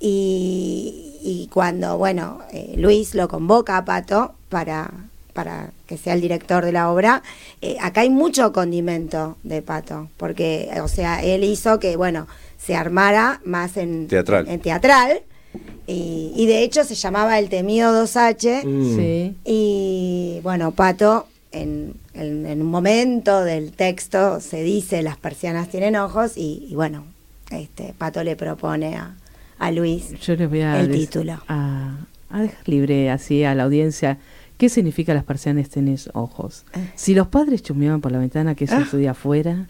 y, y cuando, bueno, eh, Luis lo convoca a Pato para, para que sea el director de la obra, eh, acá hay mucho condimento de Pato, porque, o sea, él hizo que, bueno, se armara más en Teatral. En teatral y, y de hecho se llamaba El Temido 2H. Mm. Sí. Y bueno, Pato, en, en- en un momento del texto se dice las persianas tienen ojos y, y bueno, este Pato le propone a, a Luis Yo les voy a, el título. a, a dejar libre así a la audiencia qué significa las persianas tenés ojos. Eh. Si los padres chumeaban por la ventana, que eso Ah. estudia afuera.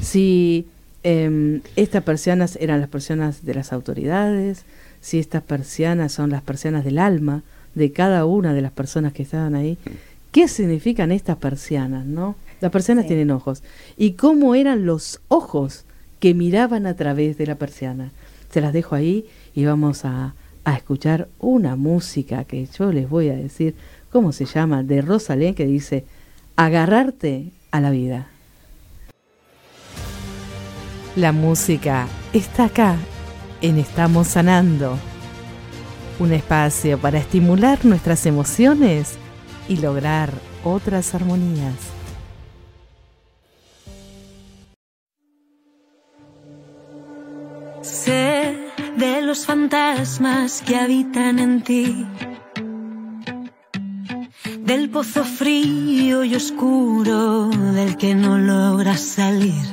Si em, estas persianas eran las persianas de las autoridades. Si estas persianas son las persianas del alma de cada una de las personas que estaban ahí. ¿Qué significan estas persianas, no? Las persianas Sí. tienen ojos. ¿Y cómo eran los ojos que miraban a través de la persiana? Se las dejo ahí y vamos a, a escuchar una música que yo les voy a decir cómo se llama, de Rosalén, que dice, agarrarte a la vida. La música está acá, en Estamos Sanando. Un espacio para estimular nuestras emociones y lograr otras armonías. Sé de los fantasmas que habitan en ti, del pozo frío y oscuro del que no logras salir,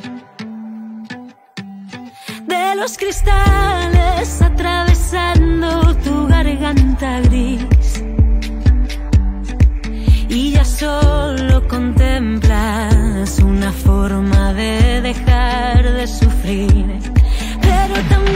de los cristales atravesando tu garganta gris. Y ya solo contemplas una forma de dejar de sufrir. Pero también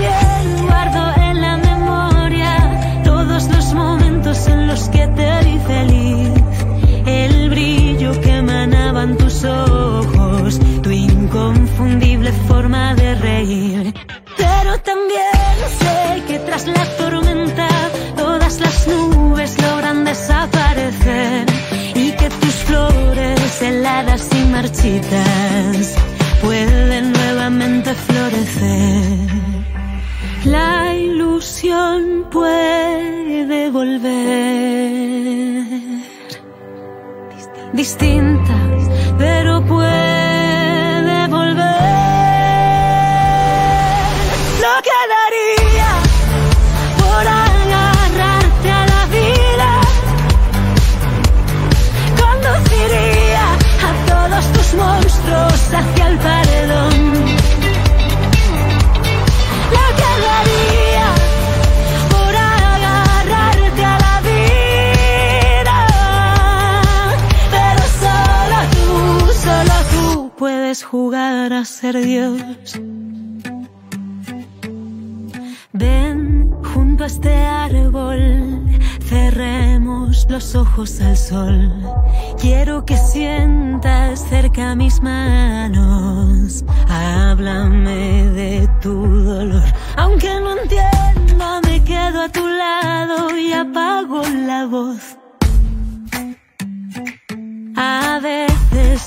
ojos, tu inconfundible forma de reír. Pero también sé que tras la tormenta todas las nubes logran desaparecer y que tus flores heladas y marchitas distinta, pero puede jugar a ser Dios. Ven junto a este árbol, cerremos los ojos al sol. Quiero que sientas cerca mis manos. Háblame de tu dolor. Aunque no entienda, me quedo a tu lado y apago la voz.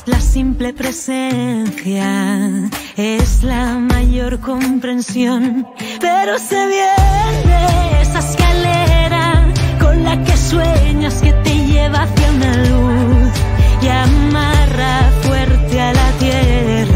La simple presencia es la mayor comprensión, pero se viene esa escalera con la que sueñas que te lleva hacia una luz y amarra fuerte a la tierra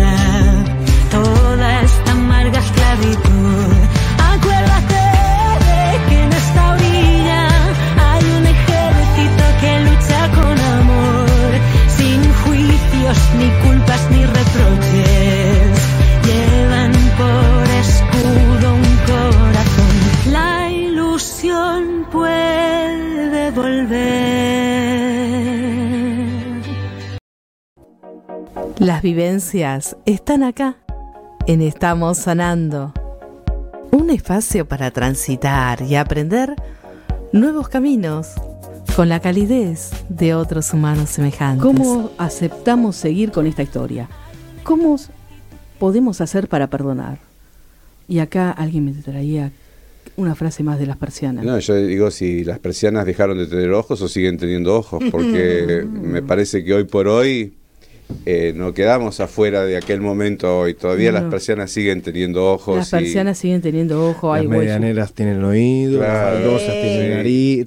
Las vivencias están acá, en Estamos Sanando. Un espacio para transitar y aprender nuevos caminos con la calidez de otros humanos semejantes. ¿Cómo aceptamos seguir con esta historia? ¿Cómo podemos hacer para perdonar? Y acá alguien me traía una frase más de las persianas. No, yo digo si las persianas dejaron de tener ojos o siguen teniendo ojos, porque me parece que hoy por hoy eh, no quedamos afuera de aquel momento hoy. Todavía No. las persianas siguen teniendo ojos. Las y- persianas siguen teniendo ojo, hay Las medianeras tienen oído, Claro. las baldosas tienen nariz.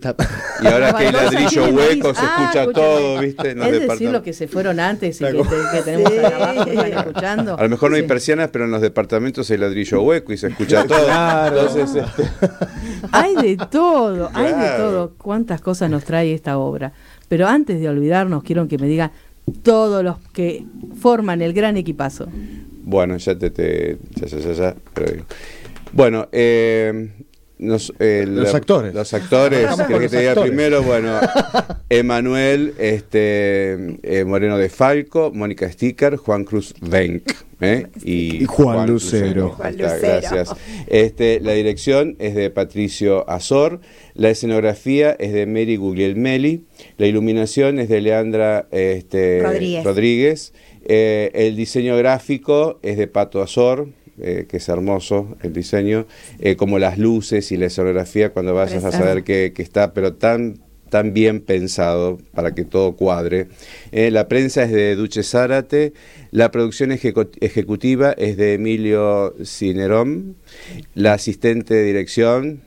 Y ahora que baldosas ladrillo hueco, se Ah, escucha todo, ¿viste? En los Es decir, departamentos. lo que se fueron antes y que, que tenemos Sí. acá abajo, que están escuchando. A lo mejor no hay persianas, pero en los departamentos hay ladrillo hueco y se escucha todo. Claro. Entonces, este, Hay de todo, hay de todo. ¿Cuántas cosas nos trae esta obra? Pero antes de olvidarnos, quiero que me digan todos los que forman el gran equipazo. bueno, ya te, te- ya, ya, ya, ya, pero digo. Bueno, eh, nos- eh, Los la- actores. Los actores, Arrancamos ¿querés con que te diga primero? Bueno, Emanuel este, eh, Moreno de Falco, Mónica Sticker, Juan Cruz Venk. ¿Eh? Y, Y Juan Lucero. Juan. Gracias. Este, la dirección es de Patricio Azor, la escenografía es de Mary Guglielmelli, la iluminación es de Leandra este, Rodríguez. Rodríguez, eh, el diseño gráfico es de Pato Azor, eh, que es hermoso el diseño, eh, como las luces y la escenografía cuando vayas a saber que, que está, pero tan tan bien pensado para que todo cuadre. Eh, la prensa es de Duche Zárate, la producción ejecu- ejecutiva es de Emilio Cinerón, la asistente de dirección,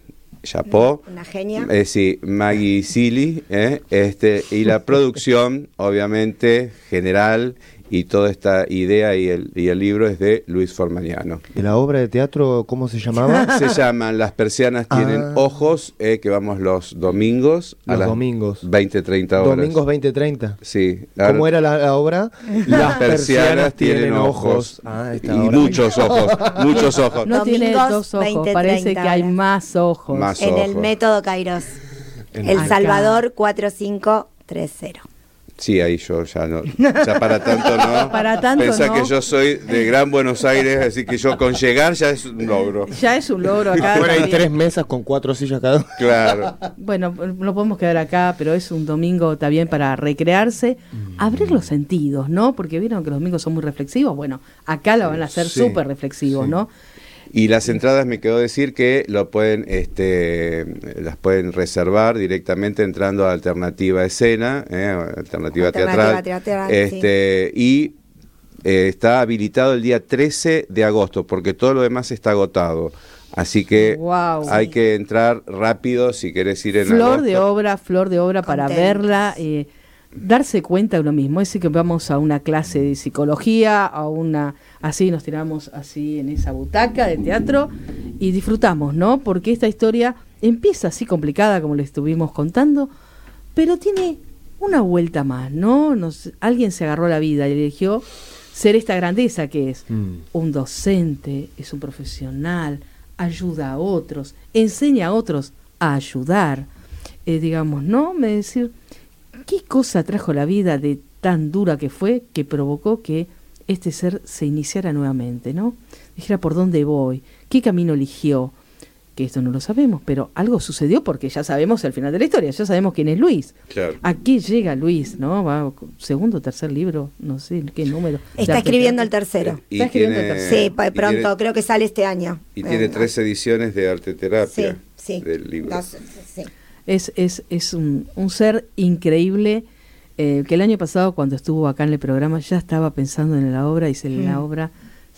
Chapó, Una genia. eh, sí, Maggie Silly, eh, este, y la producción, obviamente, general, y toda esta idea y el, y el libro es de Luis Formañano. ¿Y la obra de teatro cómo se llamaba? Se llaman Las persianas tienen Ah. ojos, eh, que vamos los domingos a Los las domingos. 20, 30 horas. Domingos 20-30. Sí. ¿Cómo era la, la obra? Las persianas tienen ojos. Ah, y muchos ojos, muchos ojos. No tiene dos ojos, 20, parece 30 que hay más ojos. Más. en el ojos. método Kairos. En- El Acá. Salvador 4530. Sí, ahí yo ya no, ya para tanto no. Para tanto Pensá no. que yo soy de Gran Buenos Aires, así que yo con llegar ya es un logro. Ya es un logro acá. Afuera hay tres mesas con cuatro sillas cada uno. Claro. Bueno, no podemos quedar acá, pero es un domingo también para recrearse, abrir los sentidos, ¿no? Porque vieron que los domingos son muy reflexivos. Bueno, acá lo van a hacer Sí, súper reflexivos, sí. ¿no? Y las entradas me quedó decir que lo pueden, este, las pueden reservar directamente entrando a Alternativa Escena, eh, Alternativa, Alternativa Teatral, Teatral, este, y eh, está habilitado el día 13 de agosto, porque todo lo demás está agotado. Así que hay que entrar rápido si querés ir en Flor agosto. de obra, flor de obra para Contentos. verla. eh, darse cuenta de uno mismo. Es decir, que vamos a una clase de psicología, a una así nos tiramos así en esa butaca de teatro y disfrutamos, ¿no? Porque esta historia empieza así complicada como le estuvimos contando, pero tiene una vuelta más, ¿no? Nos, alguien se agarró la vida y eligió ser esta grandeza que es Mm. un docente, es un profesional, ayuda a otros, enseña a otros a ayudar, eh, digamos, ¿no? Me decir, ¿qué cosa trajo la vida de tan dura que fue que provocó que este ser se iniciara nuevamente, ¿no? Dijera por dónde voy, qué camino eligió, que esto no lo sabemos, pero algo sucedió porque ya sabemos el final de la historia, ya sabemos quién es Luis. Claro. Aquí llega Luis, ¿no? Va segundo, tercer libro, no sé qué número. Está Ya, escribiendo el tercero. Y Está escribiendo tiene- el tercero. Sí, pronto, tiene- creo que sale este año. Y tiene Eh, tres ediciones de arte Sí, terapia sí. del libro. Dos, sí. Es, es, es un, un ser increíble eh, que el año pasado cuando estuvo acá en el programa ya estaba pensando en la obra y se, la Mm. obra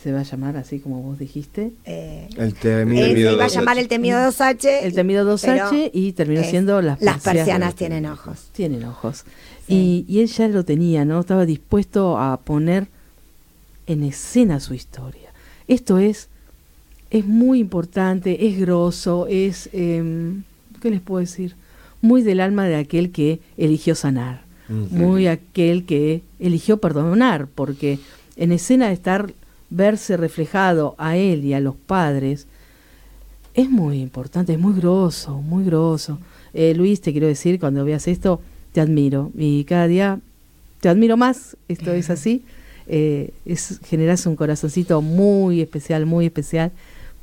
se va a llamar así como vos dijiste. Eh, El temido. él se iba a 2H. llamar el temido 2H. El temido 2H pero y terminó siendo las Las persianas. persianas tienen ojos. Tienen ojos. Sí. Y, y él ya lo tenía, ¿no? Estaba dispuesto a poner en escena su historia. Esto es, es muy importante, es grosso, es, em, ¿qué les puedo decir? Muy del alma de aquel que eligió sanar, Mm. muy aquel que eligió perdonar, porque en escena de estar, verse reflejado a él y a los padres, es muy importante, es muy grosso, muy grosso. Eh, Luis, te quiero decir, cuando veas esto, te admiro. Y cada día te admiro más, esto es así. Eh, es, generas un corazoncito muy especial, muy especial,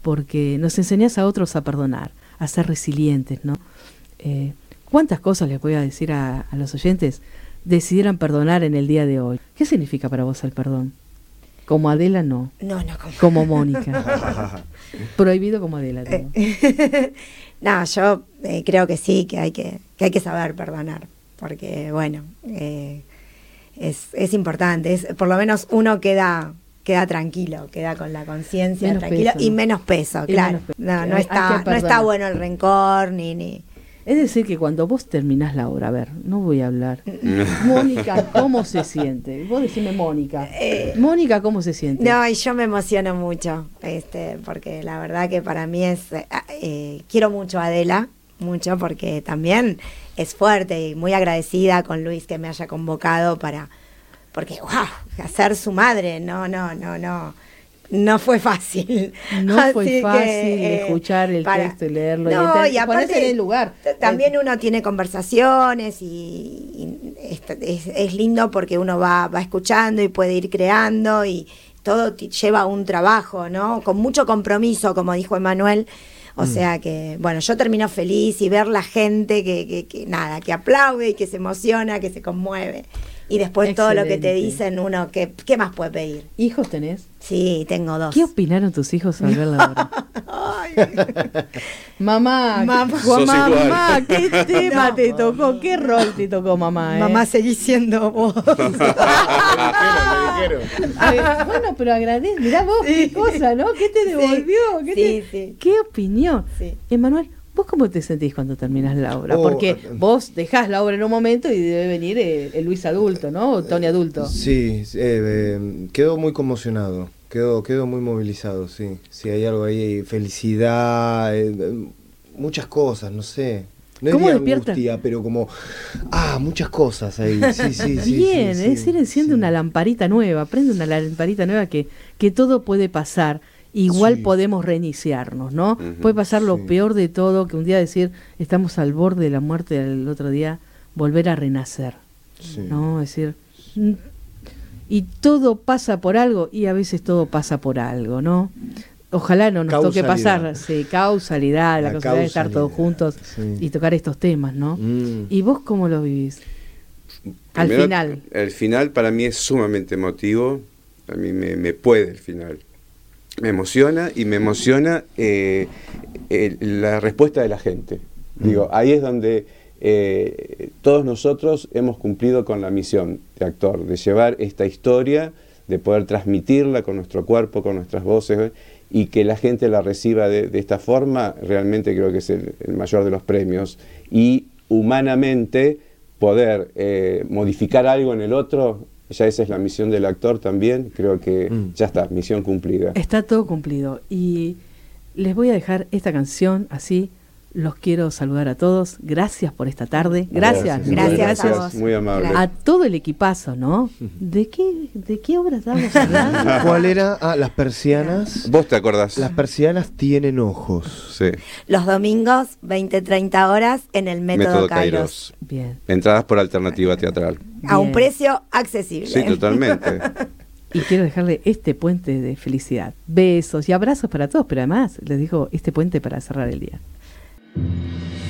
porque nos enseñas a otros a perdonar, a ser resilientes, ¿no? Eh, ¿Cuántas cosas les voy a decir a, a los oyentes decidieran perdonar en el día de hoy? ¿Qué significa para vos el perdón? Como Adela, no. No, no, como. Como Mónica. Prohibido como Adela. digo. no, yo eh, creo que sí, que hay que, que hay que saber perdonar, porque bueno, eh, es, es importante, es, por lo menos uno queda queda tranquilo, queda con la conciencia tranquilo peso. y menos peso, Y claro. menos peso. No, no está, no está bueno el rencor ni ni Es decir, que cuando vos terminás la obra, a ver, no voy a hablar. Mónica, ¿cómo se siente? Vos decime Mónica. Mónica, ¿cómo se siente? No, y yo me emociono mucho, este, porque la verdad que para mí es, eh, eh, quiero mucho a Adela, mucho, porque también es fuerte y muy agradecida con Luis que me haya convocado para, porque, wow, hacer su madre, no, no, no, no, no fue fácil. No Así fue que, fácil eh, escuchar el para- texto y leerlo No, y, aparte, ponerse en el lugar. También uno tiene conversaciones y, y es, es- es lindo porque uno va, va escuchando y puede ir creando y todo lleva un trabajo, ¿no? Con mucho compromiso, como dijo Emanuel. O Mm. sea que, bueno, yo termino feliz y ver la gente que, que, que nada, que aplaude y que se emociona, que se conmueve. Y después todo lo que te dicen uno, ¿qué, ¿qué más puede pedir? ¿Hijos tenés? Sí, tengo dos. ¿Qué opinaron tus hijos al ver la obra? mamá, Mamá. Mamá, ¿qué tema No. te tocó? ¿Qué rol te tocó, mamá? eh? Mamá, seguís siendo vos. Ver, bueno, pero agradece, mirá vos qué cosa, ¿no? ¿Qué te Sí. devolvió? ¿Qué, Sí, te- sí. ¿Qué opinión? Sí. Emanuel, ¿vos cómo te sentís cuando terminas la obra? Oh, Porque eh, vos dejás la obra en un momento y debe venir eh, el Luis adulto, ¿no? O Tony adulto. Sí, eh, eh, quedo muy conmocionado, quedo, quedo muy movilizado, sí. Sí, hay algo ahí, felicidad, eh, muchas cosas, no sé. No ¿Cómo diría angustia, pero como, ah, muchas cosas ahí. Sí, sí, sí. Bien, sí, es decir, enciende una lamparita nueva, prende una lamparita nueva que, que todo puede pasar. Igual Sí. podemos reiniciarnos, ¿no? Puede pasar lo sí. peor de todo, que un día decir, estamos al borde de la muerte, el otro día volver a renacer, Sí. ¿no? Es decir, y todo pasa por algo y a veces todo pasa por algo, ¿no? Ojalá no nos toque pasar, sí, causalidad, la, La causalidad de estar todos juntos sí. y tocar estos temas, ¿no? Mm. ¿Y vos cómo lo vivís? Al final. El final para mí es sumamente emotivo. A mí me, me puede el final. Me emociona y me emociona eh, el- la respuesta de la gente. Digo, ahí es donde eh, todos nosotros hemos cumplido con la misión de actor, de llevar esta historia, de poder transmitirla con nuestro cuerpo, con nuestras voces, y que la gente la reciba de, de esta forma, realmente creo que es el, el mayor de los premios. Y humanamente poder eh, modificar algo en el otro, ya esa es la misión del actor también, creo que Mm. ya está, misión cumplida. Está todo cumplido. Y les voy a dejar esta canción así. Los quiero saludar a todos. Gracias por esta tarde. Gracias. Gracias a vos. Muy amable. A todo el equipazo, ¿no? ¿De qué, de qué obra estamos hablando? ¿Cuál era? Ah, las persianas. ¿Vos te acordás? Las persianas tienen ojos. Sí. Los domingos, 20-30 horas, en el Método, Método Kairos. Kairos. Bien. Entradas por alternativa teatral. A un precio accesible. Sí, totalmente. Y quiero dejarle este puente de felicidad. Besos y abrazos para todos, pero además les digo este puente para cerrar el día. Música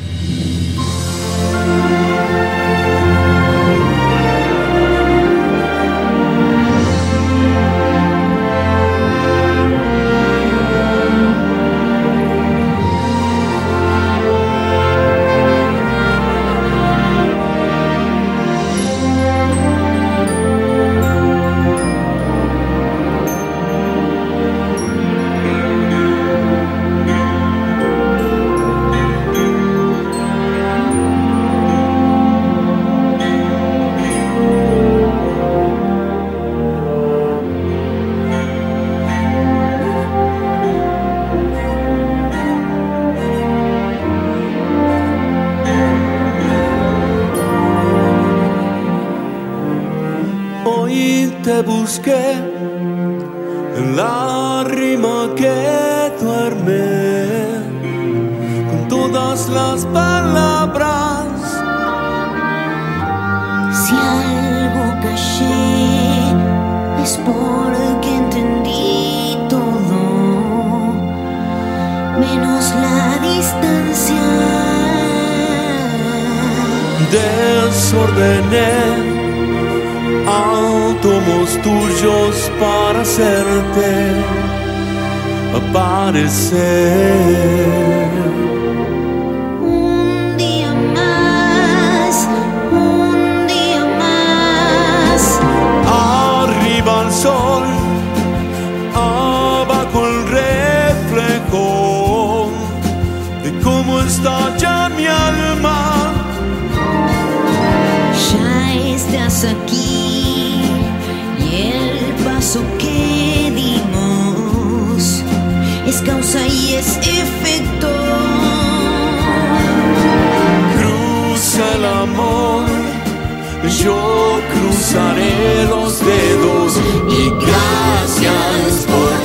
yo cruzaré los dedos y gracias por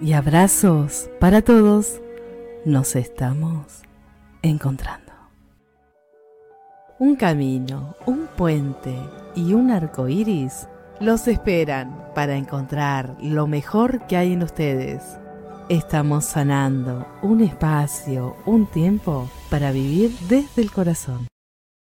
Y abrazos para todos. Nos estamos encontrando. Un camino, un puente y un arco iris los esperan para encontrar lo mejor que hay en ustedes. Estamos sanando un espacio, un tiempo para vivir desde el corazón.